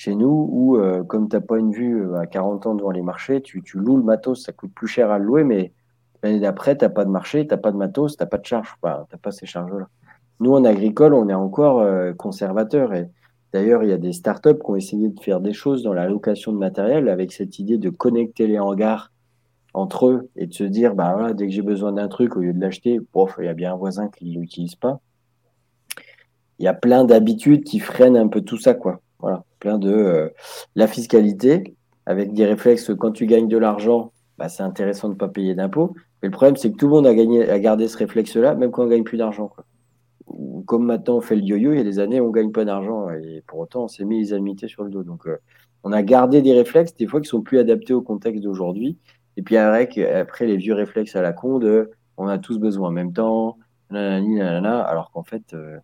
chez nous où, euh, comme tu n'as pas une vue euh, à 40 ans devant les marchés, tu, loues le matos, ça coûte plus cher à le louer, mais l'année d'après, tu n'as pas de marché, tu n'as pas de matos, tu n'as pas de charge, tu n'as pas ces charges-là. Nous, en agricole, on est encore euh, conservateur. Et d'ailleurs, il y a des startups qui ont essayé de faire des choses dans la location de matériel avec cette idée de connecter les hangars entre eux et de se dire, bah dès que j'ai besoin d'un truc, au lieu de l'acheter, il y a bien un voisin qui ne l'utilise pas. Il y a plein d'habitudes qui freinent un peu tout ça, quoi. Voilà plein de euh, la fiscalité, avec des réflexes, quand tu gagnes de l'argent, bah, c'est intéressant de ne pas payer d'impôts. Mais le problème, c'est que tout le monde a, gagné, a gardé ce réflexe-là, même quand on gagne plus d'argent. comme maintenant on fait le yo-yo, il y a des années on gagne pas d'argent et pour autant on s'est mis les amitiés sur le dos. Donc euh, on a gardé des réflexes des fois qui sont plus adaptés au contexte d'aujourd'hui. Et puis après, après les vieux réflexes à la con de on a tous besoin en même temps, alors qu'en fait, euh,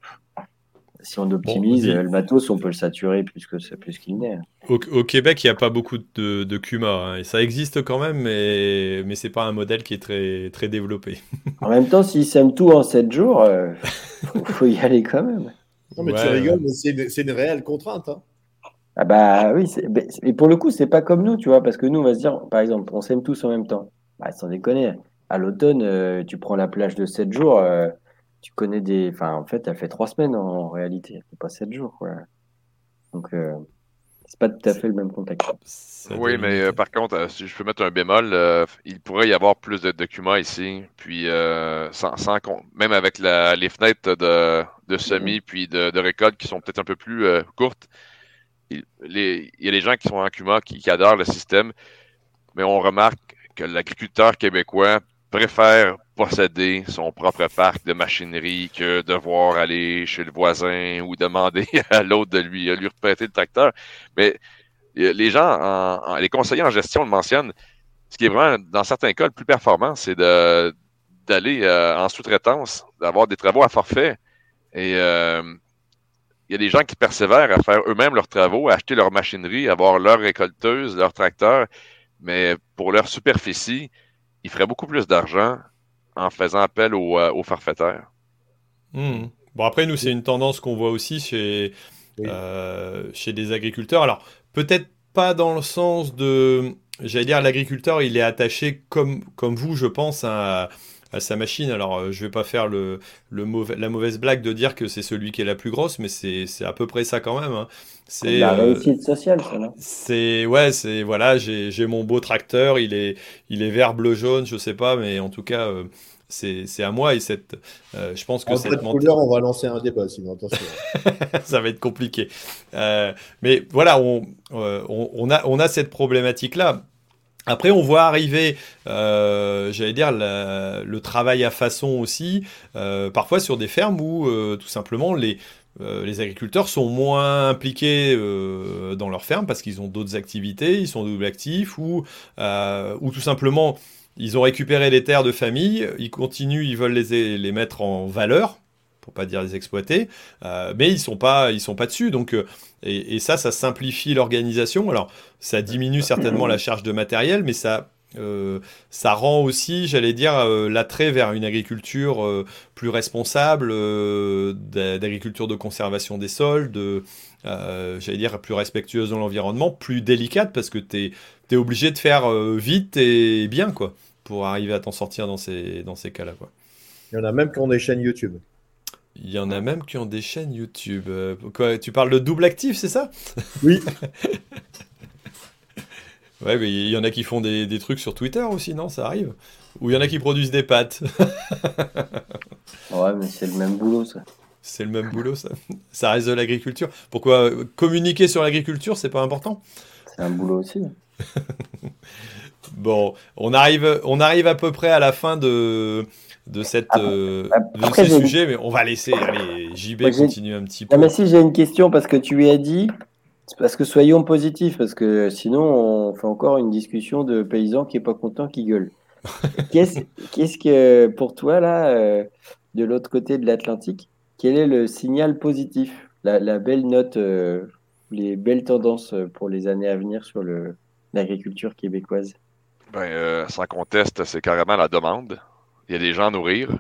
si on optimise le matos, on peut le saturer plus que plus qu'il n'est. Au, Québec, il n'y a pas beaucoup de, de Kuma, hein, et ça existe quand même, mais mais c'est pas un modèle qui est très très développé. en même temps, s'ils s'aiment tout en 7 jours, il euh, faut, y aller quand même. Non mais tu rigoles, mais c'est une, réelle contrainte. Hein. Ah bah oui, et pour le coup, c'est pas comme nous, tu vois, parce que nous, on va se dire, par exemple, on s'aime tous en même temps. Bah, sans déconner, à l'automne, euh, tu prends la plage de 7 jours, euh, tu connais des. Enfin, en fait, elle fait 3 semaines en, réalité, pas 7 jours, quoi. Donc, euh, c'est pas tout à fait le même contexte. Oui, mais par contre, si je peux mettre un bémol, il pourrait y avoir plus de documents ici, puis sans, sans, même avec les fenêtres de, de semis puis de, de récolte qui sont peut-être un peu plus courtes il, y a des gens qui sont en Cuma qui, adorent le système, mais on remarque que l'agriculteur québécois préfère posséder son propre parc de machinerie que devoir aller chez le voisin ou demander à l'autre de lui, lui le tracteur. Mais les gens, les conseillers en gestion le mentionnent. Ce qui est vraiment, dans certains cas, le plus performant, c'est d'aller euh, en sous-traitance, d'avoir des travaux à forfait. Et euh, il y a des gens qui persévèrent à faire eux-mêmes leurs travaux, à acheter leur machinerie, avoir leur récolteuse, leur tracteur, mais pour leur superficie, ils feraient beaucoup plus d'argent en faisant appel aux, euh, farfettaires. Hmm. Bon, après, nous, c'est une tendance qu'on voit aussi chez, euh, chez des agriculteurs. Alors, peut-être pas dans le sens de. J'allais dire, l'agriculteur, il est attaché comme, comme vous, je pense, à à sa machine. Alors, euh, je vais pas faire le, le mauvais, la mauvaise blague de dire que c'est celui qui est la plus grosse, mais c'est à peu près ça quand même. Hein. C'est la euh, réussite sociale, ça, C'est ouais, c'est voilà, j'ai mon beau tracteur, il est il est vert, bleu, jaune, je sais pas, mais en tout cas. Euh, c'est à moi et cette je pense que en cette couleur on va lancer un débat sinon attention ça va être compliqué mais voilà on, on, on, a on a cette problématique là après, on voit arriver, euh, j'allais dire, le travail à façon aussi, euh, parfois sur des fermes où euh, tout simplement les, les agriculteurs sont moins impliqués dans leur ferme parce qu'ils ont d'autres activités, ils sont double actifs ou, ou tout simplement ils ont récupéré les terres de famille, ils continuent, ils veulent les, les mettre en valeur pour pas dire les exploiter, mais ils sont pas, ils sont pas dessus. Donc et, ça, ça simplifie l'organisation. Alors, ça diminue certainement la charge de matériel, mais ça, euh, ça rend aussi, j'allais dire, euh, l'attrait vers une agriculture euh, plus responsable, d'agriculture de conservation des sols, de, j'allais dire, plus respectueuse de l'environnement, plus délicate, parce que tu es, obligé de faire vite et bien, quoi, pour arriver à t'en sortir dans ces, dans ces cas-là. Quoi. Il y en a même qui ont des chaînes YouTube. Il y en a même qui ont des chaînes YouTube. Euh, quoi, tu parles de double actif, c'est ça? Oui. ouais, mais il y en a qui font des, des, trucs sur Twitter aussi, non? Ça arrive? Ou il y en a qui produisent des pâtes? ouais, mais c'est le même boulot, ça. C'est le même boulot, ça. Ça reste de l'agriculture. Pourquoi communiquer sur l'agriculture, c'est pas important? C'est un boulot aussi. bon, on arrive, on arrive à peu près à la fin de, de, cette, euh, de ce sujet, mais on va laisser allez, JB continuer un petit peu. mais si j'ai une question, parce que tu lui as dit, parce que soyons positifs, parce que sinon on fait encore une discussion de paysans qui n'est pas content, qui gueule. Qu'est-ce que, pour toi, là, euh, de l'autre côté de l'Atlantique, quel est le signal positif, la, belle note, euh, les belles tendances pour les années à venir sur l'agriculture québécoise? Ben, Sans conteste, c'est carrément la demande il y a des gens à nourrir.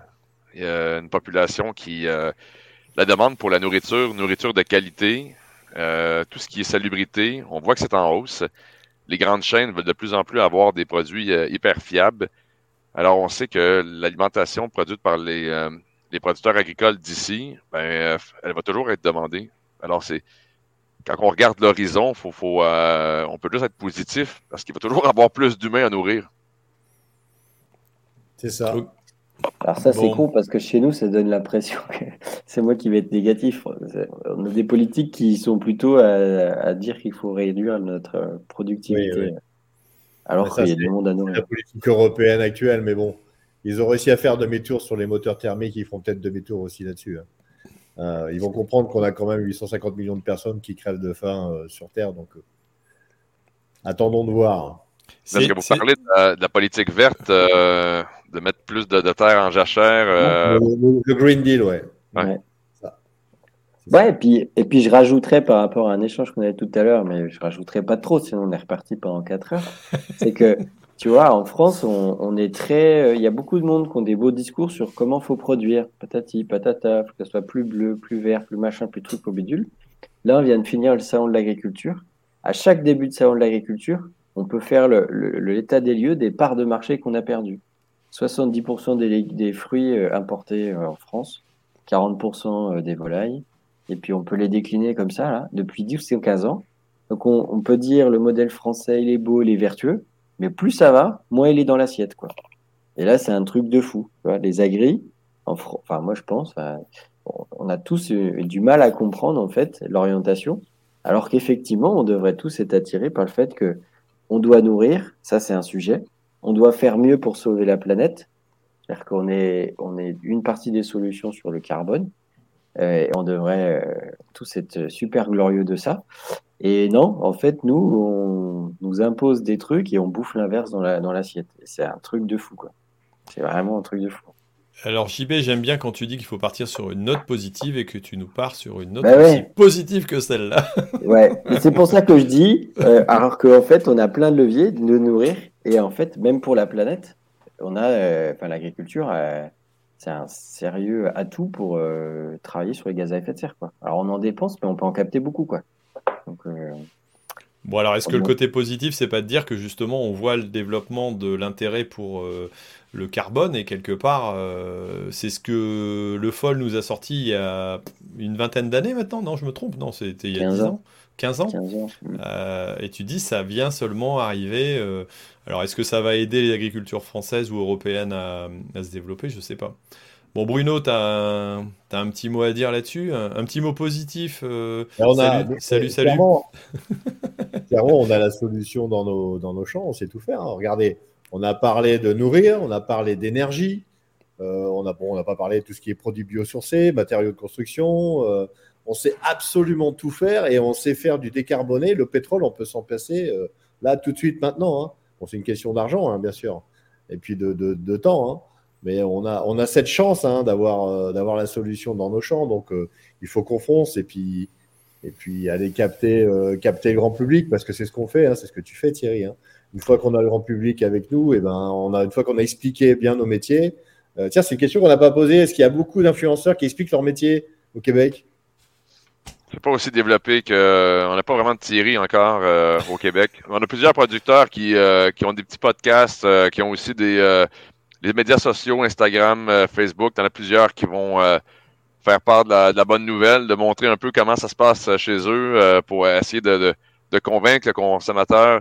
Il y a une population qui euh, la demande pour la nourriture, nourriture de qualité, euh, tout ce qui est salubrité, on voit que c'est en hausse. Les grandes chaînes veulent de plus en plus avoir des produits euh, hyper fiables. Alors, on sait que l'alimentation produite par les, les producteurs agricoles d'ici, ben, elle va toujours être demandée. Alors, c'est quand on regarde l'horizon, faut, faut, on peut juste être positif parce qu'il va toujours avoir plus d'humains à nourrir. C'est ça. Alors ça c'est con parce que chez nous ça donne l'impression que c'est moi qui vais être négatif. On a des politiques qui sont plutôt à, dire qu'il faut réduire notre productivité. Alors qu'il y a du monde à nourrir. la politique européenne actuelle, mais bon, ils ont réussi à faire demi-tour sur les moteurs thermiques, ils feront peut-être demi-tour aussi là-dessus. Hein. ils vont comprendre qu'on a quand même 850 millions de personnes qui crèvent de faim sur Terre. Donc, attendons de voir. Est-ce que vous parlez de la, politique verte, de mettre plus de, terre en jachère le, Green Deal, ouais. ouais. Ouais, et puis, et puis je rajouterais par rapport à un échange qu'on avait tout à l'heure, mais je rajouterais pas trop, sinon on est reparti pendant 4 heures. c'est que, tu vois, en France, on, on est très. Euh, il y a beaucoup de monde qui ont des beaux discours sur comment faut produire. Patati, patata, faut que ça soit plus bleu, plus vert, plus machin, plus truc au bidule. Là, on vient de finir le salon de l'agriculture. À chaque début de salon de l'agriculture, on peut faire l'état le, des lieux des parts de marché qu'on a perdues. 70% des, fruits euh, importés euh, en France, 40% des volailles, et puis on peut les décliner comme ça, là, depuis 10 ou 15 ans. Donc on, peut dire le modèle français, il est beau, il est vertueux, mais plus ça va, moins il est dans l'assiette. quoi. Et là, c'est un truc de fou. Tu vois, les agris, en enfin moi je pense, on a tous du mal à comprendre en fait l'orientation, alors qu'effectivement, on devrait tous être attirés par le fait que on doit nourrir, ça c'est un sujet, on doit faire mieux pour sauver la planète, c'est-à-dire qu'on est, on est une partie des solutions sur le carbone, euh, et on devrait euh, tous être super glorieux de ça. Et non, en fait, nous, on nous impose des trucs et on bouffe l'inverse dans l'assiette. La, dans c'est un truc de fou, quoi. C'est vraiment un truc de fou. Alors JB, j'aime bien quand tu dis qu'il faut partir sur une note positive et que tu nous pars sur une note bah aussi positive que celle-là. ouais, c'est pour ça que je dis, euh, alors qu'en fait, on a plein de leviers de nourrir et en fait, même pour la planète, on a, enfin, l'agriculture, c'est un sérieux atout pour euh, travailler sur les gaz à effet de serre. Quoi. Alors on en dépense, mais on peut en capter beaucoup. Quoi. Euh, bon, alors est-ce que le côté positif, c'est pas de dire que justement on voit le développement de l'intérêt pour euh, le carbone et quelque part, c'est ce que le FOL nous a sorti il y a une vingtaine d'années maintenant Non, je me trompe? Non, c'était il y a 10 ans. 15 ans, et tu dis ça vient seulement arriver. alors est-ce que ça va aider l'agriculture française ou européenne à, à se développer? Je sais pas. Bon, Bruno, tu as, un petit mot à dire là-dessus? Un, petit mot positif euh, Salut, salut, On a la solution dans nos, dans nos champs, on sait tout faire. Hein. Regardez, on a parlé de nourrir, on a parlé d'énergie, euh, on n'a pas parlé de tout ce qui est produits biosourcés, matériaux de construction. Euh, on sait absolument tout faire et on sait faire du décarboné. Le pétrole, on peut s'en passer là tout de suite maintenant. Hein. C'est une question d'argent, hein, bien sûr, et puis de, temps. Mais on a, cette chance d'avoir, euh, d'avoir la solution dans nos champs. Donc, euh, il faut qu'on fonce et puis, et puis aller capter, euh, capter le grand public parce que c'est ce qu'on fait. Hein, c'est ce que tu fais, Thierry. Hein. Une fois qu'on a le grand public avec nous, et eh ben, une fois qu'on a expliqué bien nos métiers. tiens, c'est une question qu'on n'a pas posée. Est-ce qu'il y a beaucoup d'influenceurs qui expliquent leur métier au Québec? C'est pas aussi développé que on n'a pas vraiment de Thierry encore au Québec. On a plusieurs producteurs qui, qui ont des petits podcasts, qui ont aussi des, les médias sociaux, Instagram, euh, Facebook, y en a plusieurs qui vont euh, faire part de la, bonne nouvelle, de montrer un peu comment ça se passe euh, chez eux pour essayer de, convaincre le consommateur.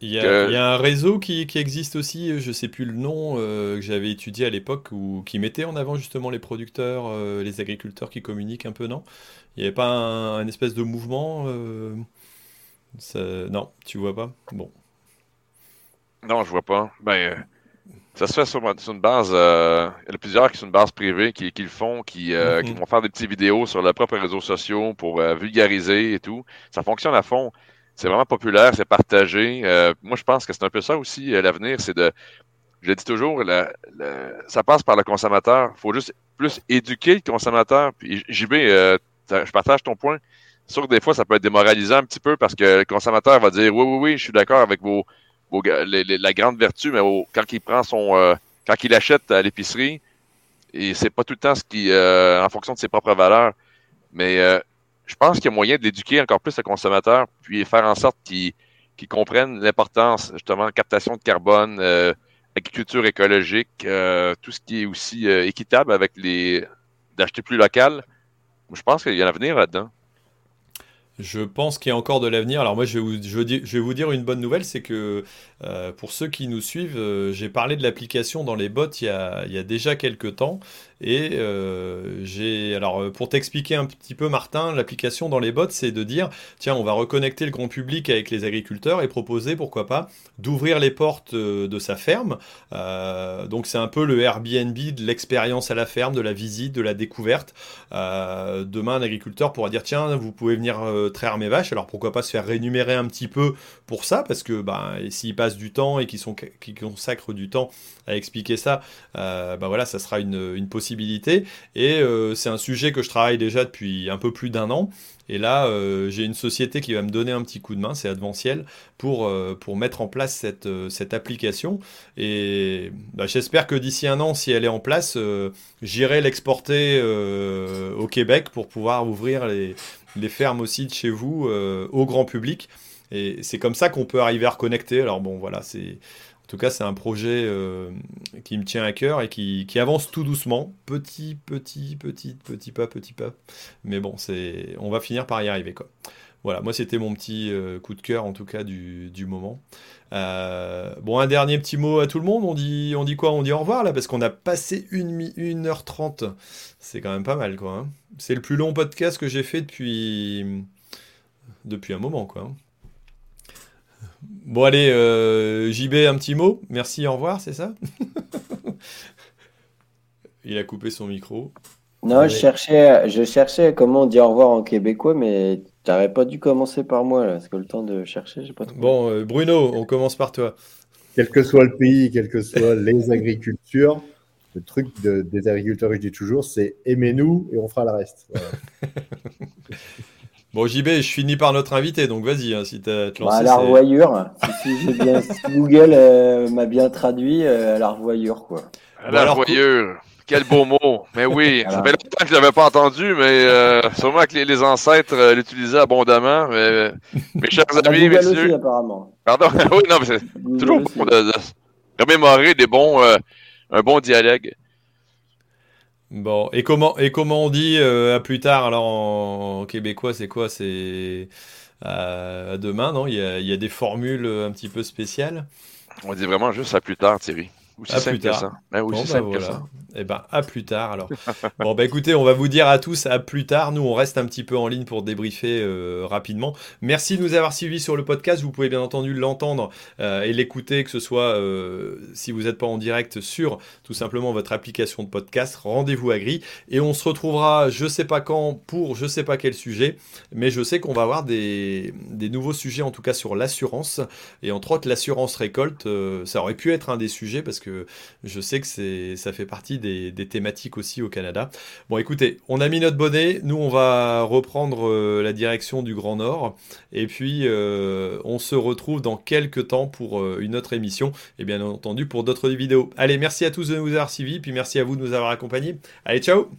Il y, a, un réseau qui, existe aussi, je ne sais plus le nom, que j'avais étudié à l'époque, ou qui mettait en avant justement les producteurs, les agriculteurs qui communiquent un peu, non? Il n'y avait pas un, espèce de mouvement Non, tu vois pas? Bon. Non, je vois pas. Ben, ça se fait sur, une base. Euh, il y en a plusieurs qui sont une base privée qui, le font, qui, euh, qui, mhm. vont faire des petites vidéos sur leurs propres réseaux sociaux pour euh, vulgariser et tout. Ça fonctionne à fond. C'est vraiment populaire, c'est partagé. moi, je pense que c'est un peu ça aussi l'avenir, c'est de. Je le dis toujours, ça passe par le consommateur. Il faut juste plus éduquer le consommateur. Puis JB, je partage ton point. C'est sûr que des fois, ça peut être démoralisant un petit peu parce que le consommateur va dire oui, oui, oui, je suis d'accord avec vos, la grande vertu, mais quand il prend son, euh, quand il achète à l'épicerie, et c'est pas tout le temps ce qui, euh, en fonction de ses propres valeurs, mais euh, je pense qu'il y a moyen de l'éduquer encore plus le consommateur, puis faire en sorte qu'il comprenne l'importance justement captation de carbone, agriculture écologique, tout ce qui est aussi équitable avec les d'acheter plus local. Je pense qu'il y a un avenir là-dedans. Je pense qu'il y a encore de l'avenir. Alors moi, je vais, vous, je vais vous dire une bonne nouvelle, c'est que euh, pour ceux qui nous suivent, euh, j'ai parlé de l'application dans les bots il y, a, déjà quelques temps. Et euh, j'ai. Alors, pour t'expliquer un petit peu, Martin, l'application dans les bots, c'est de dire tiens, on va reconnecter le grand public avec les agriculteurs et proposer, pourquoi pas, d'ouvrir les portes de sa ferme. donc, c'est un peu le Airbnb de l'expérience à la ferme, de la visite, de la découverte. demain, un agriculteur pourra dire tiens, vous pouvez venir traire mes vaches. Alors, pourquoi pas se faire rémunérer un petit peu pour ça Parce que bah, s'il passe du temps et qui, sont, qui consacrent du temps à expliquer ça, euh, bah voilà, ça sera une, possibilité. Et euh, c'est un sujet que je travaille déjà depuis un peu plus d'un an. Et là, euh, j'ai une société qui va me donner un petit coup de main, c'est Adventiel, pour, pour mettre en place cette, cette application. Et bah, j'espère que d'ici un an, si elle est en place, j'irai l'exporter au Québec pour pouvoir ouvrir les, les fermes aussi de chez vous au grand public. Et c'est comme ça qu'on peut arriver à reconnecter. Alors bon, voilà, c'est en tout cas c'est un projet euh, qui me tient à cœur et qui, avance tout doucement, petit, petit, petit, petit pas, petit pas. Mais bon, c'est, on va finir par y arriver quoi. Voilà, moi c'était mon petit euh, coup de cœur en tout cas du, moment. Euh, bon, un dernier petit mot à tout le monde. On dit, on dit quoi? On dit au revoir là parce qu'on a passé 1 heure 30 C'est quand même pas mal quoi. Hein. c'est le plus long podcast que j'ai fait depuis, depuis un moment quoi. Hein. Bon, allez, euh, JB, un petit mot. Merci, au revoir, c'est ça? Il a coupé son micro. Non, je cherchais, je cherchais comment on dit au revoir en québécois, mais tu n'aurais pas dû commencer par moi, là, parce que le temps de chercher, j'ai pas trop. Bon, euh, Bruno, on commence par toi. Quel que soit le pays, quelles que soient les agricultures, le truc des agriculteurs, je dis toujours, c'est aimez-nous et on fera le reste. Bon, JB, je finis par notre invité, donc vas-y, hein, si tu as te bah, la revoyure, si, bien, Google euh, m'a bien traduit, euh, à la revoyure, quoi. À la revoyure, quel beau mot. Mais oui, ça fait longtemps que je l'avais pas entendu, mais euh, sûrement que les, ancêtres l'utilisaient abondamment. Mais, mes chers amis, messieurs... Aussi, apparemment. Pardon, oui, non, mais c'est toujours bon de, de, remémorer des bons, un bon dialogue. Bon, et comment, et comment on dit euh, à plus tard Alors en, québécois, c'est quoi? C'est à demain, non? Il y, a, il y, a, des formules un petit peu spéciales? On dit vraiment juste à plus tard, Thierry. À plus tard. Que ça. Ben, aussi bah, simple que ça. Eh ben, à plus tard alors. bon, bah écoutez, on va vous dire à tous à plus tard. Nous, on reste un petit peu en ligne pour débriefer euh, rapidement. Merci de nous avoir suivis sur le podcast. Vous pouvez bien entendu l'entendre euh, et l'écouter, que ce soit euh, si vous n'êtes pas en direct sur tout simplement votre application de podcast. Rendez-vous à Gris. Et on se retrouvera, je sais pas quand, pour je sais pas quel sujet. Mais je sais qu'on va avoir des, des, nouveaux sujets, en tout cas sur l'assurance. Et entre autres, l'assurance récolte. ça aurait pu être un des sujets parce que je sais que ça fait partie des, thématiques aussi au Canada. Bon, écoutez, on a mis notre bonnet. Nous, on va reprendre euh, la direction du Grand Nord. Et puis, euh, on se retrouve dans quelques temps pour euh, une autre émission. Et bien entendu, pour d'autres vidéos. Allez, merci à tous de nous avoir suivis. Puis merci à vous de nous avoir accompagnés. Allez, ciao